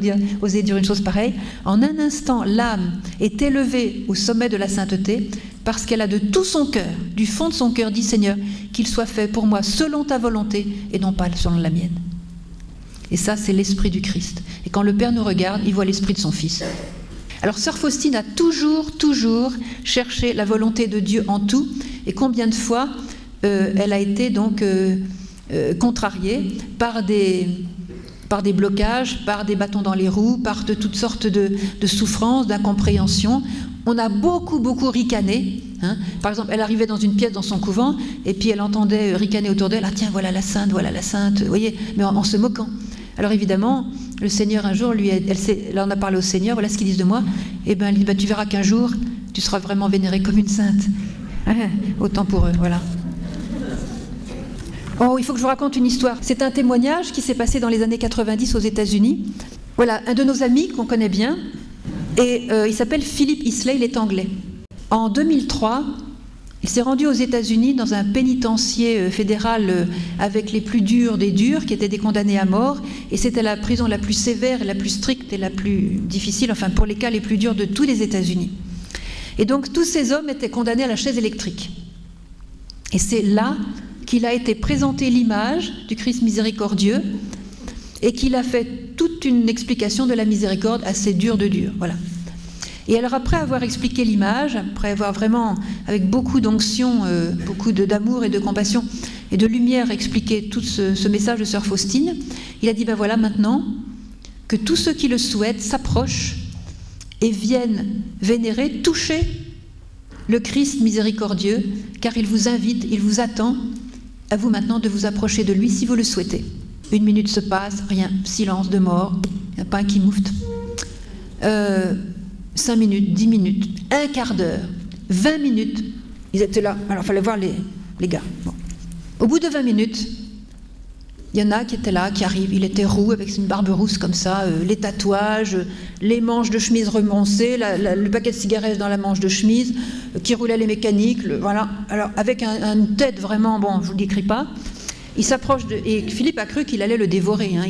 osé dire une chose pareille, en un instant, l'âme est élevée au sommet de la sainteté, parce qu'elle a de tout son cœur, du fond de son cœur, dit Seigneur, qu'il soit fait pour moi selon ta volonté et non pas selon la mienne. Et ça, c'est l'esprit du Christ. Et quand le Père nous regarde, il voit l'esprit de son Fils. Alors, Sœur Faustine a toujours, toujours cherché la volonté de Dieu en tout. Et combien de fois euh, elle a été donc euh, euh, contrariée par des, blocages, par des bâtons dans les roues, par toutes sortes de souffrances, d'incompréhensions on a beaucoup, beaucoup ricané. Hein. Par exemple, elle arrivait dans une pièce dans son couvent, et puis elle entendait ricaner autour d'elle, ah tiens, voilà la sainte, voilà la sainte, vous voyez, mais en, se moquant. Alors évidemment, le Seigneur un jour, lui, elle, en a parlé au Seigneur, voilà ce qu'ils disent de moi, et eh bien elle dit, bah, tu verras qu'un jour, tu seras vraiment vénérée comme une sainte. Hein, autant pour eux, voilà. Oh, il faut que je vous raconte une histoire. C'est un témoignage qui s'est passé dans les années 90 aux États-Unis. Voilà, un de nos amis qu'on connaît bien, et euh, il s'appelle Philippe Isley, il est anglais. En 2003, il s'est rendu aux États-Unis dans un pénitencier euh, fédéral euh, avec les plus durs des durs, qui étaient des condamnés à mort, et c'était la prison la plus sévère, la plus stricte et la plus difficile, enfin pour les cas les plus durs de tous les États-Unis. Et donc tous ces hommes étaient condamnés à la chaise électrique. Et c'est là qu'il a été présenté l'image du Christ miséricordieux et qu'il a fait toute une explication de la miséricorde assez dure de dur. Voilà. Et alors après avoir expliqué l'image, après avoir vraiment, avec beaucoup d'onction, euh, beaucoup d'amour et de compassion et de lumière, expliqué tout ce, message de Sœur Faustine, il a dit, ben voilà maintenant, que tous ceux qui le souhaitent s'approchent et viennent vénérer, toucher le Christ miséricordieux, car il vous invite, il vous attend, à vous maintenant de vous approcher de lui si vous le souhaitez. Une minute se passe, rien, silence de mort, il n'y a pas un qui moufte. Euh, cinq minutes, dix minutes, un quart d'heure, vingt minutes, ils étaient là. Alors il fallait voir les, les gars. Au bout de vingt minutes, il y en a qui étaient là, qui arrivent. Il était roux, avec une barbe rousse comme ça, euh, les tatouages, les manches de chemise remoncées, le paquet de cigarettes dans la manche de chemise, euh, qui roulait les mécaniques, voilà. Alors, avec une tête vraiment, bon, je ne vous le décris pas. Il s'approche de. Et Philippe a cru qu'il allait le dévorer. Hein.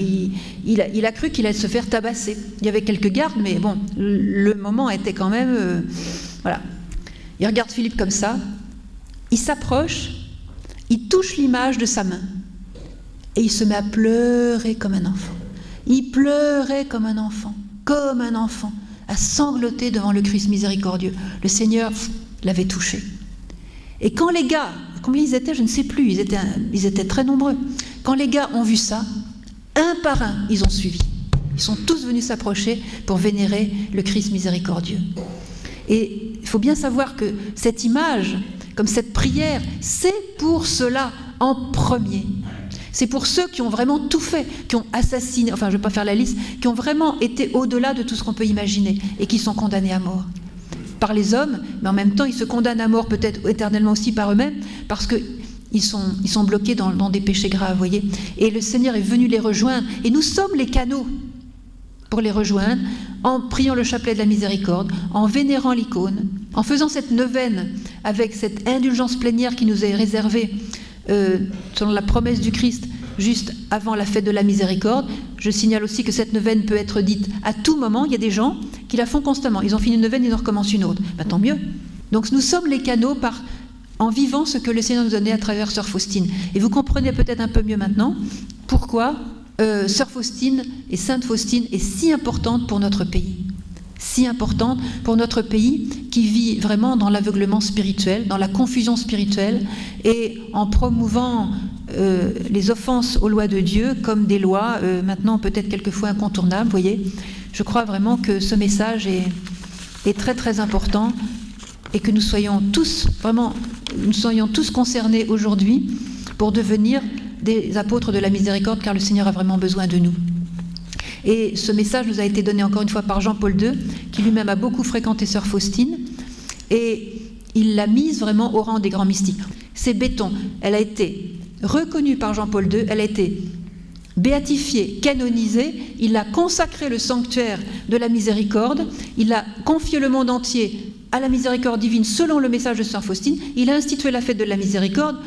Il, a, cru qu'il allait se faire tabasser. Il y avait quelques gardes, mais bon, le moment était quand même. Euh, voilà. Il regarde Philippe comme ça. Il s'approche. Il touche l'image de sa main. Et il se met à pleurer comme un enfant. Il pleurait comme un enfant. Comme un enfant. À sangloter devant le Christ miséricordieux. Le Seigneur l'avait touché. Et quand les gars Combien ils étaient Je ne sais plus. Ils étaient, très nombreux. Quand les gars ont vu ça, un par un, ils ont suivi. Ils sont tous venus s'approcher pour vénérer le Christ miséricordieux. Et il faut bien savoir que cette image, comme cette prière, c'est pour cela en premier. C'est pour ceux qui ont vraiment tout fait, qui ont assassiné, enfin je ne vais pas faire la liste, qui ont vraiment été au-delà de tout ce qu'on peut imaginer et qui sont condamnés à mort par les hommes, mais en même temps, ils se condamnent à mort peut-être éternellement aussi par eux-mêmes, parce qu'ils sont, bloqués dans, des péchés graves, voyez. Et le Seigneur est venu les rejoindre, et nous sommes les canaux pour les rejoindre, en priant le chapelet de la miséricorde, en vénérant l'icône, en faisant cette neuvaine avec cette indulgence plénière qui nous est réservée euh, selon la promesse du Christ juste avant la fête de la miséricorde. Je signale aussi que cette neuvaine peut être dite à tout moment. Il y a des gens qui la font constamment. Ils ont fini une neuvaine, ils en recommencent une autre. Ben, tant mieux. Donc nous sommes les canaux par, en vivant ce que le Seigneur nous donnait à travers Sœur Faustine. Et vous comprenez peut-être un peu mieux maintenant pourquoi euh, Sœur Faustine et Sainte Faustine est si importante pour notre pays si importante pour notre pays qui vit vraiment dans l'aveuglement spirituel, dans la confusion spirituelle et en promouvant euh, les offenses aux lois de Dieu comme des lois euh, maintenant peut-être quelquefois incontournables, voyez. Je crois vraiment que ce message est, est, très très important et que nous soyons tous, vraiment, nous soyons tous concernés aujourd'hui pour devenir des apôtres de la miséricorde car le Seigneur a vraiment besoin de nous. Et ce message nous a été donné encore une fois par Jean-Paul II, qui lui-même a beaucoup fréquenté Sœur Faustine, et il l'a mise vraiment au rang des grands mystiques. C'est béton. Elle a été reconnue par Jean-Paul II, elle a été béatifiée, canonisée, il a consacré le sanctuaire de la miséricorde, il a confié le monde entier à la miséricorde divine selon le message de Sœur Faustine, il a institué la fête de la miséricorde.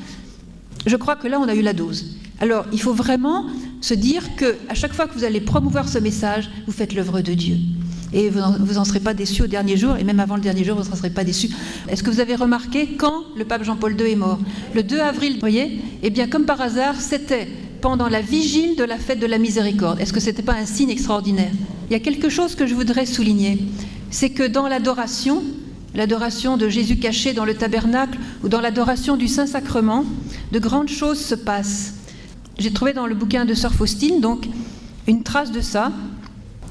Je crois que là, on a eu la dose. Alors, il faut vraiment se dire que à chaque fois que vous allez promouvoir ce message, vous faites l'œuvre de Dieu. Et vous n'en serez pas déçus au dernier jour, et même avant le dernier jour, vous n'en serez pas déçus. Est-ce que vous avez remarqué quand le pape Jean-Paul II est mort? Le 2 avril, vous voyez Eh bien, comme par hasard, c'était pendant la vigile de la fête de la miséricorde. Est-ce que ce n'était pas un signe extraordinaire? Il y a quelque chose que je voudrais souligner. C'est que dans l'adoration, l'adoration de Jésus caché dans le tabernacle ou dans l'adoration du Saint-Sacrement, de grandes choses se passent. J'ai trouvé dans le bouquin de Sœur Faustine donc une trace de ça.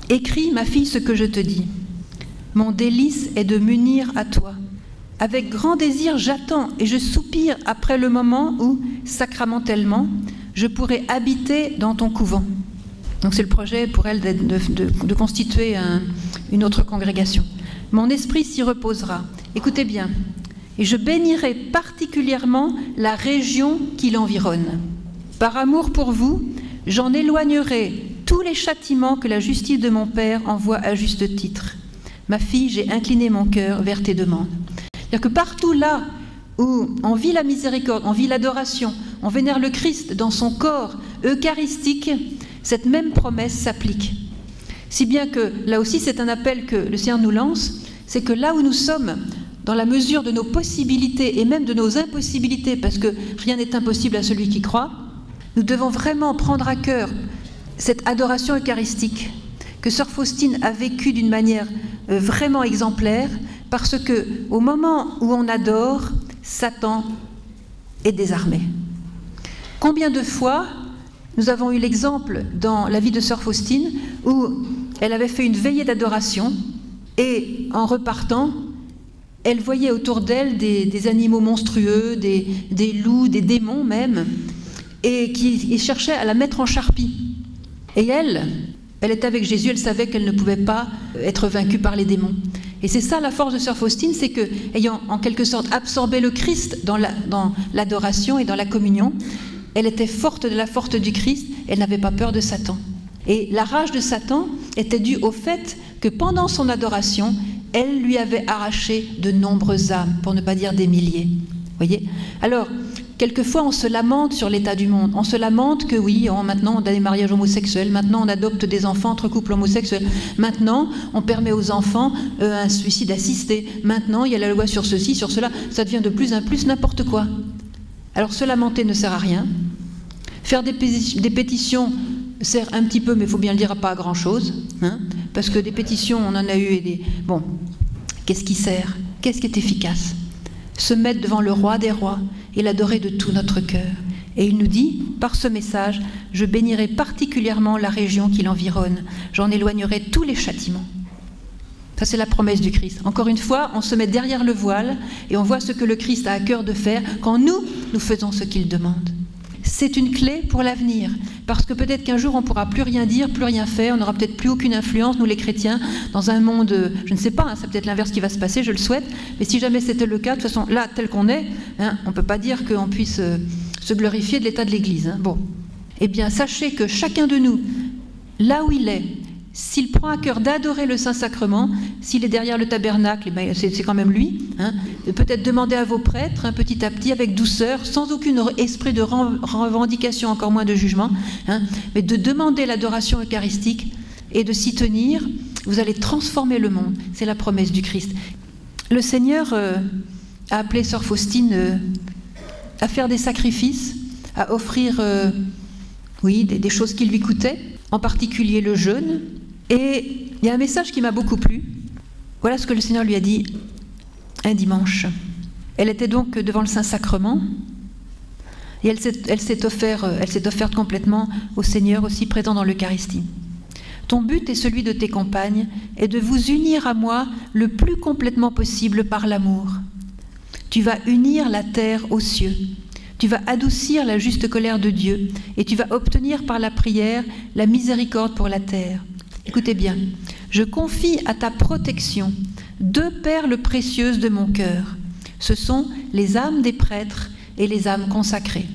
Écris, ma fille, ce que je te dis. Mon délice est de m'unir à toi. Avec grand désir, j'attends et je soupire après le moment où, sacramentellement, je pourrai habiter dans ton couvent. Donc c'est le projet pour elle de, constituer une autre congrégation. Mon esprit s'y reposera Écoutez bien. Et je bénirai particulièrement la région qui l'environne. Par amour pour vous, j'en éloignerai tous les châtiments que la justice de mon Père envoie à juste titre. Ma fille, j'ai incliné mon cœur vers tes demandes. C'est-à-dire que partout là où on vit la miséricorde, on vit l'adoration, on vénère le Christ dans son corps eucharistique, cette même promesse s'applique. Si bien que là aussi c'est un appel que le Seigneur nous lance, c'est que là où nous sommes, dans la mesure de nos possibilités et même de nos impossibilités, parce que rien n'est impossible à celui qui croit, nous devons vraiment prendre à cœur cette adoration eucharistique que Sœur Faustine a vécue d'une manière euh, vraiment exemplaire, parce que au moment où on adore, Satan est désarmé. Combien de fois nous avons eu l'exemple dans la vie de Sœur Faustine où elle avait fait une veillée d'adoration et en repartant, elle voyait autour d'elle des, animaux monstrueux, des, des, loups, des démons même, et qui cherchaient à la mettre en charpie. Et elle, elle était avec Jésus, elle savait qu'elle ne pouvait pas être vaincue par les démons. Et c'est ça la force de Sœur Faustine, c'est que, ayant en quelque sorte absorbé le Christ dans l'adoration et dans la communion, elle était forte de la force du Christ, elle n'avait pas peur de Satan. Et la rage de Satan était due au fait que pendant son adoration, elle lui avait arraché de nombreuses âmes, pour ne pas dire des milliers. Voyez? Alors, quelquefois, on se lamente sur l'état du monde. On se lamente que oui, maintenant on a des mariages homosexuels, maintenant on adopte des enfants entre couples homosexuels, maintenant on permet aux enfants euh, un suicide assisté, maintenant il y a la loi sur ceci, sur cela, ça devient de plus en plus n'importe quoi. Alors se lamenter ne sert à rien. Faire des, pétitions sert un petit peu, mais il faut bien le dire, pas à grand-chose. Hein, parce que des pétitions, on en a eu et des... Bon, qu'est-ce qui sert? Qu'est-ce qui est efficace? Se mettre devant le roi des rois et l'adorer de tout notre cœur. Et il nous dit, par ce message, je bénirai particulièrement la région qui l'environne, j'en éloignerai tous les châtiments. Ça, c'est la promesse du Christ. Encore une fois, on se met derrière le voile et on voit ce que le Christ a à cœur de faire quand nous, nous faisons ce qu'il demande. C'est une clé pour l'avenir, parce que peut-être qu'un jour on ne pourra plus rien dire, plus rien faire, on n'aura peut-être plus aucune influence, nous les chrétiens, dans un monde, je ne sais pas, hein, c'est peut-être l'inverse qui va se passer, je le souhaite, mais si jamais c'était le cas, de toute façon, là, tel qu'on est, hein, on ne peut pas dire qu'on puisse euh, se glorifier de l'état de l'Église. Hein. Bon. Eh bien, sachez que chacun de nous, là où il est, s'il prend à cœur d'adorer le Saint-Sacrement, s'il est derrière le tabernacle, eh c'est quand même lui. Hein, peut-être demander à vos prêtres, un petit à petit, avec douceur, sans aucun esprit de revendication, encore moins de jugement, hein, mais de demander l'adoration eucharistique et de s'y tenir, vous allez transformer le monde. C'est la promesse du Christ. Le Seigneur euh, a appelé Sœur Faustine euh, à faire des sacrifices, à offrir euh, oui, des choses qui lui coûtaient, en particulier le jeûne, et il y a un message qui m'a beaucoup plu. Voilà ce que le Seigneur lui a dit un dimanche. Elle était donc devant le Saint-Sacrement et elle s'est offerte complètement au Seigneur aussi présent dans l'Eucharistie. Ton but et celui de tes compagnes est de vous unir à moi le plus complètement possible par l'amour. Tu vas unir la terre aux cieux. Tu vas adoucir la juste colère de Dieu et tu vas obtenir par la prière la miséricorde pour la terre. Écoutez bien, je confie à ta protection deux perles précieuses de mon cœur. Ce sont les âmes des prêtres et les âmes consacrées.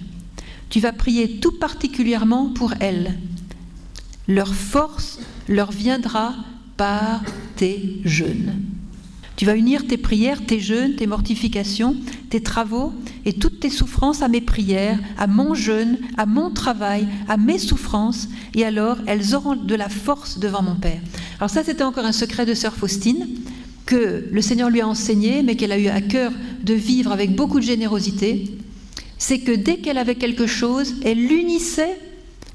Tu vas prier tout particulièrement pour elles. Leur force leur viendra par tes jeûnes. Tu vas unir tes prières, tes jeûnes, tes mortifications, tes travaux et toutes tes souffrances à mes prières, à mon jeûne, à mon travail, à mes souffrances, et alors elles auront de la force devant mon Père. Alors ça, c'était encore un secret de sœur Faustine que le Seigneur lui a enseigné, mais qu'elle a eu à cœur de vivre avec beaucoup de générosité. C'est que dès qu'elle avait quelque chose, elle l'unissait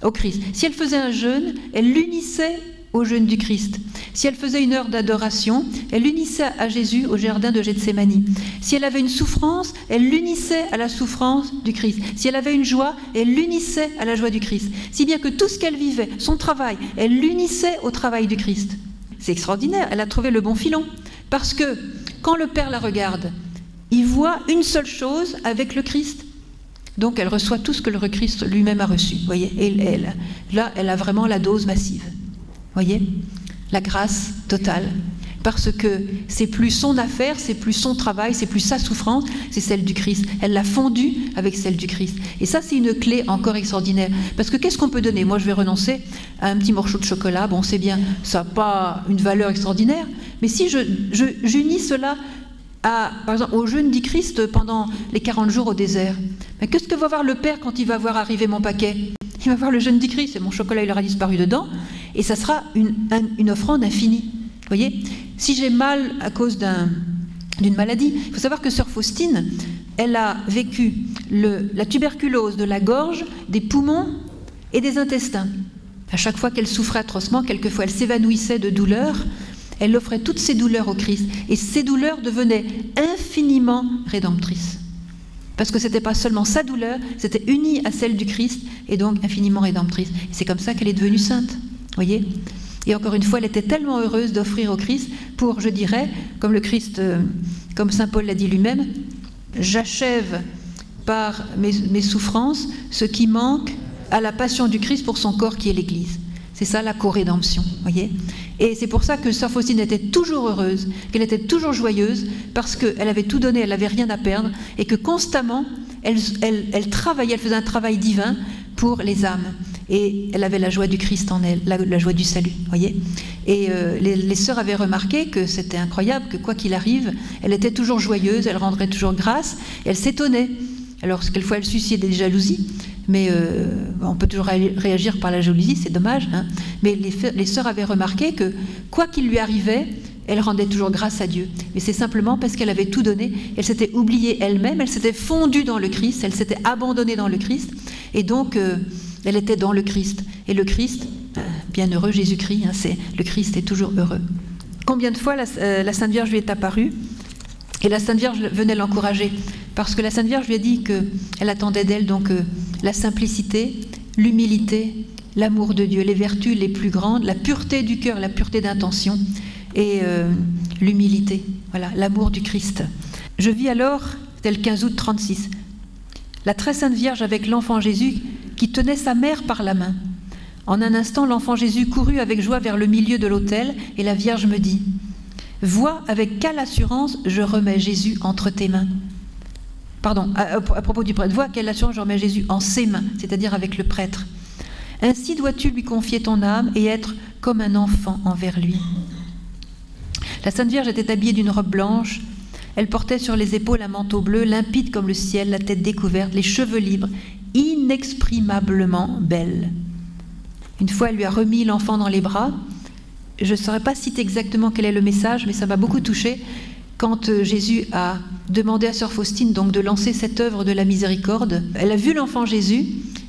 au Christ. Si elle faisait un jeûne, elle l'unissait au jeûne du Christ. Si elle faisait une heure d'adoration, elle l'unissait à Jésus au jardin de Gethsemane. Si elle avait une souffrance, elle l'unissait à la souffrance du Christ. Si elle avait une joie, elle l'unissait à la joie du Christ. Si bien que tout ce qu'elle vivait, son travail, elle l'unissait au travail du Christ. C'est extraordinaire, elle a trouvé le bon filon. Parce que quand le Père la regarde, il voit une seule chose avec le Christ. Donc elle reçoit tout ce que le Christ lui-même a reçu. Voyez, et elle, là, elle a vraiment la dose massive. Voyez? La grâce totale. parce que c'est plus son affaire, c'est plus son travail, c'est plus sa souffrance, c'est celle du Christ. Elle l'a fondue avec celle du Christ. Et ça, c'est une clé encore extraordinaire. Parce que qu'est-ce qu'on peut donner? Moi, je vais renoncer à un petit morceau de chocolat. Bon, c'est bien, ça n'a pas une valeur extraordinaire. Mais si j'unis cela au jeûne du Christ pendant les 40 jours au désert, qu'est-ce que va voir le Père quand il va voir arriver mon paquet? Il va voir le jeûne du Christ et mon chocolat, il aura disparu dedans. Et ça sera une, offrande infinie. Vous voyez? Si j'ai mal à cause d'une maladie, il faut savoir que Sœur Faustine, elle a vécu la tuberculose de la gorge, des poumons et des intestins. À chaque fois qu'elle souffrait atrocement, quelquefois elle s'évanouissait de douleur, elle offrait toutes ces douleurs au Christ. Et ces douleurs devenaient infiniment rédemptrices. Parce que ce n'était pas seulement sa douleur, c'était uni à celle du Christ et donc infiniment rédemptrice. C'est comme ça qu'elle est devenue sainte. voyez et encore une fois, elle était tellement heureuse d'offrir au Christ pour, je dirais, comme le Christ, euh, comme saint Paul l'a dit lui-même, j'achève par mes, souffrances ce qui manque à la passion du Christ pour son corps qui est l'Église. C'est ça la co-rédemption, voyez Et c'est pour ça que Sœur Faustine était toujours heureuse, qu'elle était toujours joyeuse, parce qu'elle avait tout donné, elle n'avait rien à perdre, et que constamment, elle, travaillait, elle faisait un travail divin pour les âmes et elle avait la joie du Christ en elle, la, joie du salut, voyez. Et euh, les, sœurs avaient remarqué que c'était incroyable, que quoi qu'il arrive, elle était toujours joyeuse, elle rendrait toujours grâce, elle s'étonnait. Alors, quelquefois, elle suscitait des jalousies, mais euh, on peut toujours réagir par la jalousie, c'est dommage. Hein. Mais les, sœurs avaient remarqué que quoi qu'il lui arrivait, elle rendait toujours grâce à Dieu. Mais c'est simplement parce qu'elle avait tout donné, elle s'était oubliée elle-même, elle s'était fondue dans le Christ, elle s'était abandonnée dans le Christ, et donc... Euh, elle était dans le Christ. Et le Christ, euh, bienheureux Jésus-Christ, hein, le Christ est toujours heureux. Combien de fois la, Sainte Vierge lui est apparue? Et la Sainte Vierge venait l'encourager parce que la Sainte Vierge lui a dit qu'elle attendait d'elle donc euh, la simplicité, l'humilité, l'amour de Dieu, les vertus les plus grandes, la pureté du cœur, la pureté d'intention et l'humilité. Voilà, l'amour du Christ. Je vis alors, tel 15 août 36, la très sainte Vierge avec l'enfant Jésus qui tenait sa mère par la main. En un instant, l'enfant Jésus courut avec joie vers le milieu de l'autel, et la Vierge me dit Vois avec quelle assurance je remets Jésus entre tes mains. Pardon, à, propos du prêtre, vois quelle assurance je remets Jésus en ses mains, c'est-à-dire avec le prêtre. Ainsi dois-tu lui confier ton âme et être comme un enfant envers lui. La Sainte Vierge était habillée d'une robe blanche. Elle portait sur les épaules un manteau bleu, limpide comme le ciel, la tête découverte, les cheveux libres inexprimablement belle. Une fois, elle lui a remis l'enfant dans les bras. Je ne saurais pas citer exactement quel est le message, mais ça m'a beaucoup touché quand euh, Jésus a demandé à Sœur Faustine donc de lancer cette œuvre de la miséricorde. Elle a vu l'enfant Jésus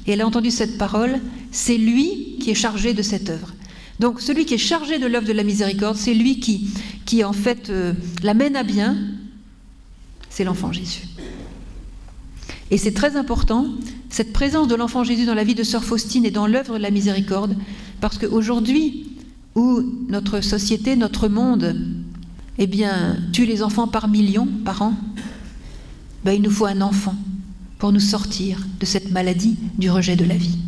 et elle a entendu cette parole. C'est lui qui est chargé de cette œuvre. Donc celui qui est chargé de l'œuvre de la miséricorde, c'est lui qui, qui en fait euh, la mène à bien. C'est l'enfant Jésus. Et c'est très important, cette présence de l'enfant Jésus dans la vie de Sœur Faustine et dans l'œuvre de la miséricorde, parce qu'aujourd'hui, où notre société, notre monde, eh bien, tue les enfants par millions par an, ben, il nous faut un enfant pour nous sortir de cette maladie du rejet de la vie.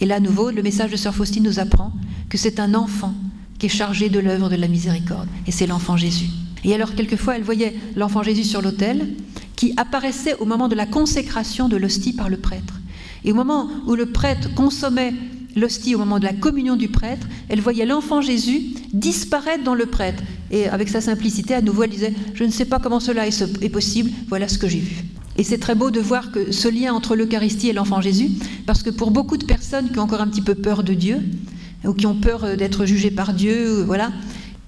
Et là, à nouveau, le message de Sœur Faustine nous apprend que c'est un enfant qui est chargé de l'œuvre de la miséricorde, et c'est l'enfant Jésus. Et alors, quelquefois, elle voyait l'enfant Jésus sur l'autel, qui apparaissait au moment de la consécration de l'hostie par le prêtre. Et au moment où le prêtre consommait l'hostie, au moment de la communion du prêtre, elle voyait l'enfant Jésus disparaître dans le prêtre. Et avec sa simplicité, à nouveau, elle disait, je ne sais pas comment cela est possible, voilà ce que j'ai vu. Et c'est très beau de voir que ce lien entre l'Eucharistie et l'enfant Jésus, parce que pour beaucoup de personnes qui ont encore un petit peu peur de Dieu, ou qui ont peur euh, d'être jugées par Dieu, euh, voilà,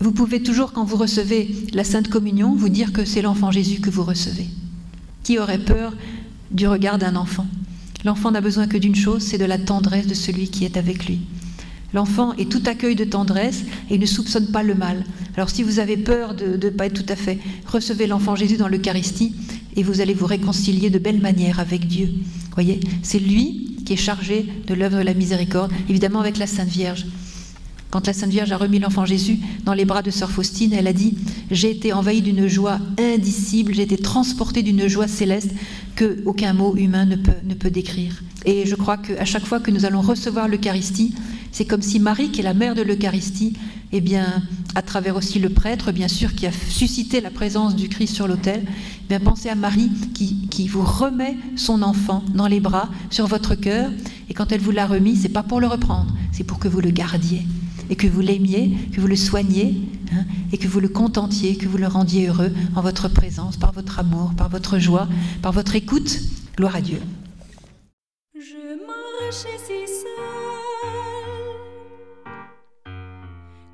vous pouvez toujours, quand vous recevez la Sainte Communion, vous dire que c'est l'enfant Jésus que vous recevez. Qui aurait peur du regard d'un enfant? L'enfant n'a besoin que d'une chose, c'est de la tendresse de celui qui est avec lui. L'enfant est tout accueil de tendresse et ne soupçonne pas le mal. Alors si vous avez peur de ne pas être tout à fait, recevez l'enfant Jésus dans l'Eucharistie et vous allez vous réconcilier de belle manière avec Dieu. Voyez, c'est lui qui est chargé de l'œuvre de la miséricorde, évidemment avec la Sainte Vierge. Quand la Sainte Vierge a remis l'enfant Jésus dans les bras de Sœur Faustine, elle a dit J'ai été envahie d'une joie indicible, j'ai été transportée d'une joie céleste que aucun mot humain ne peut, décrire. Et je crois qu'à chaque fois que nous allons recevoir l'Eucharistie, c'est comme si Marie, qui est la mère de l'Eucharistie, eh bien, à travers aussi le prêtre, bien sûr, qui a suscité la présence du Christ sur l'autel, eh bien, pensez à Marie qui, qui, vous remet son enfant dans les bras, sur votre cœur, et quand elle vous l'a remis, c'est pas pour le reprendre, c'est pour que vous le gardiez, et que vous l'aimiez, que vous le soigniez, hein, et que vous le contentiez, que vous le rendiez heureux en votre présence, par votre amour, par votre joie, par votre écoute. Gloire à Dieu. Je si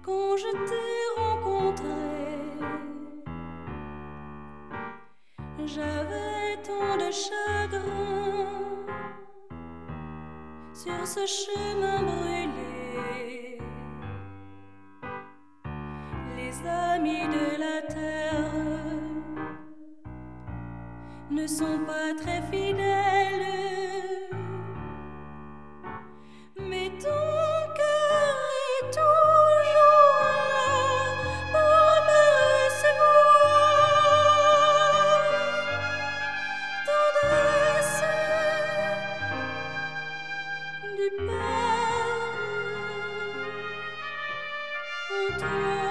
quand je t'ai rencontré. J'avais tant de chagrin sur ce chemin brûlé. Les amis de la terre ne sont pas très fidèles. Mais ton cœur est toujours là pour me du Père.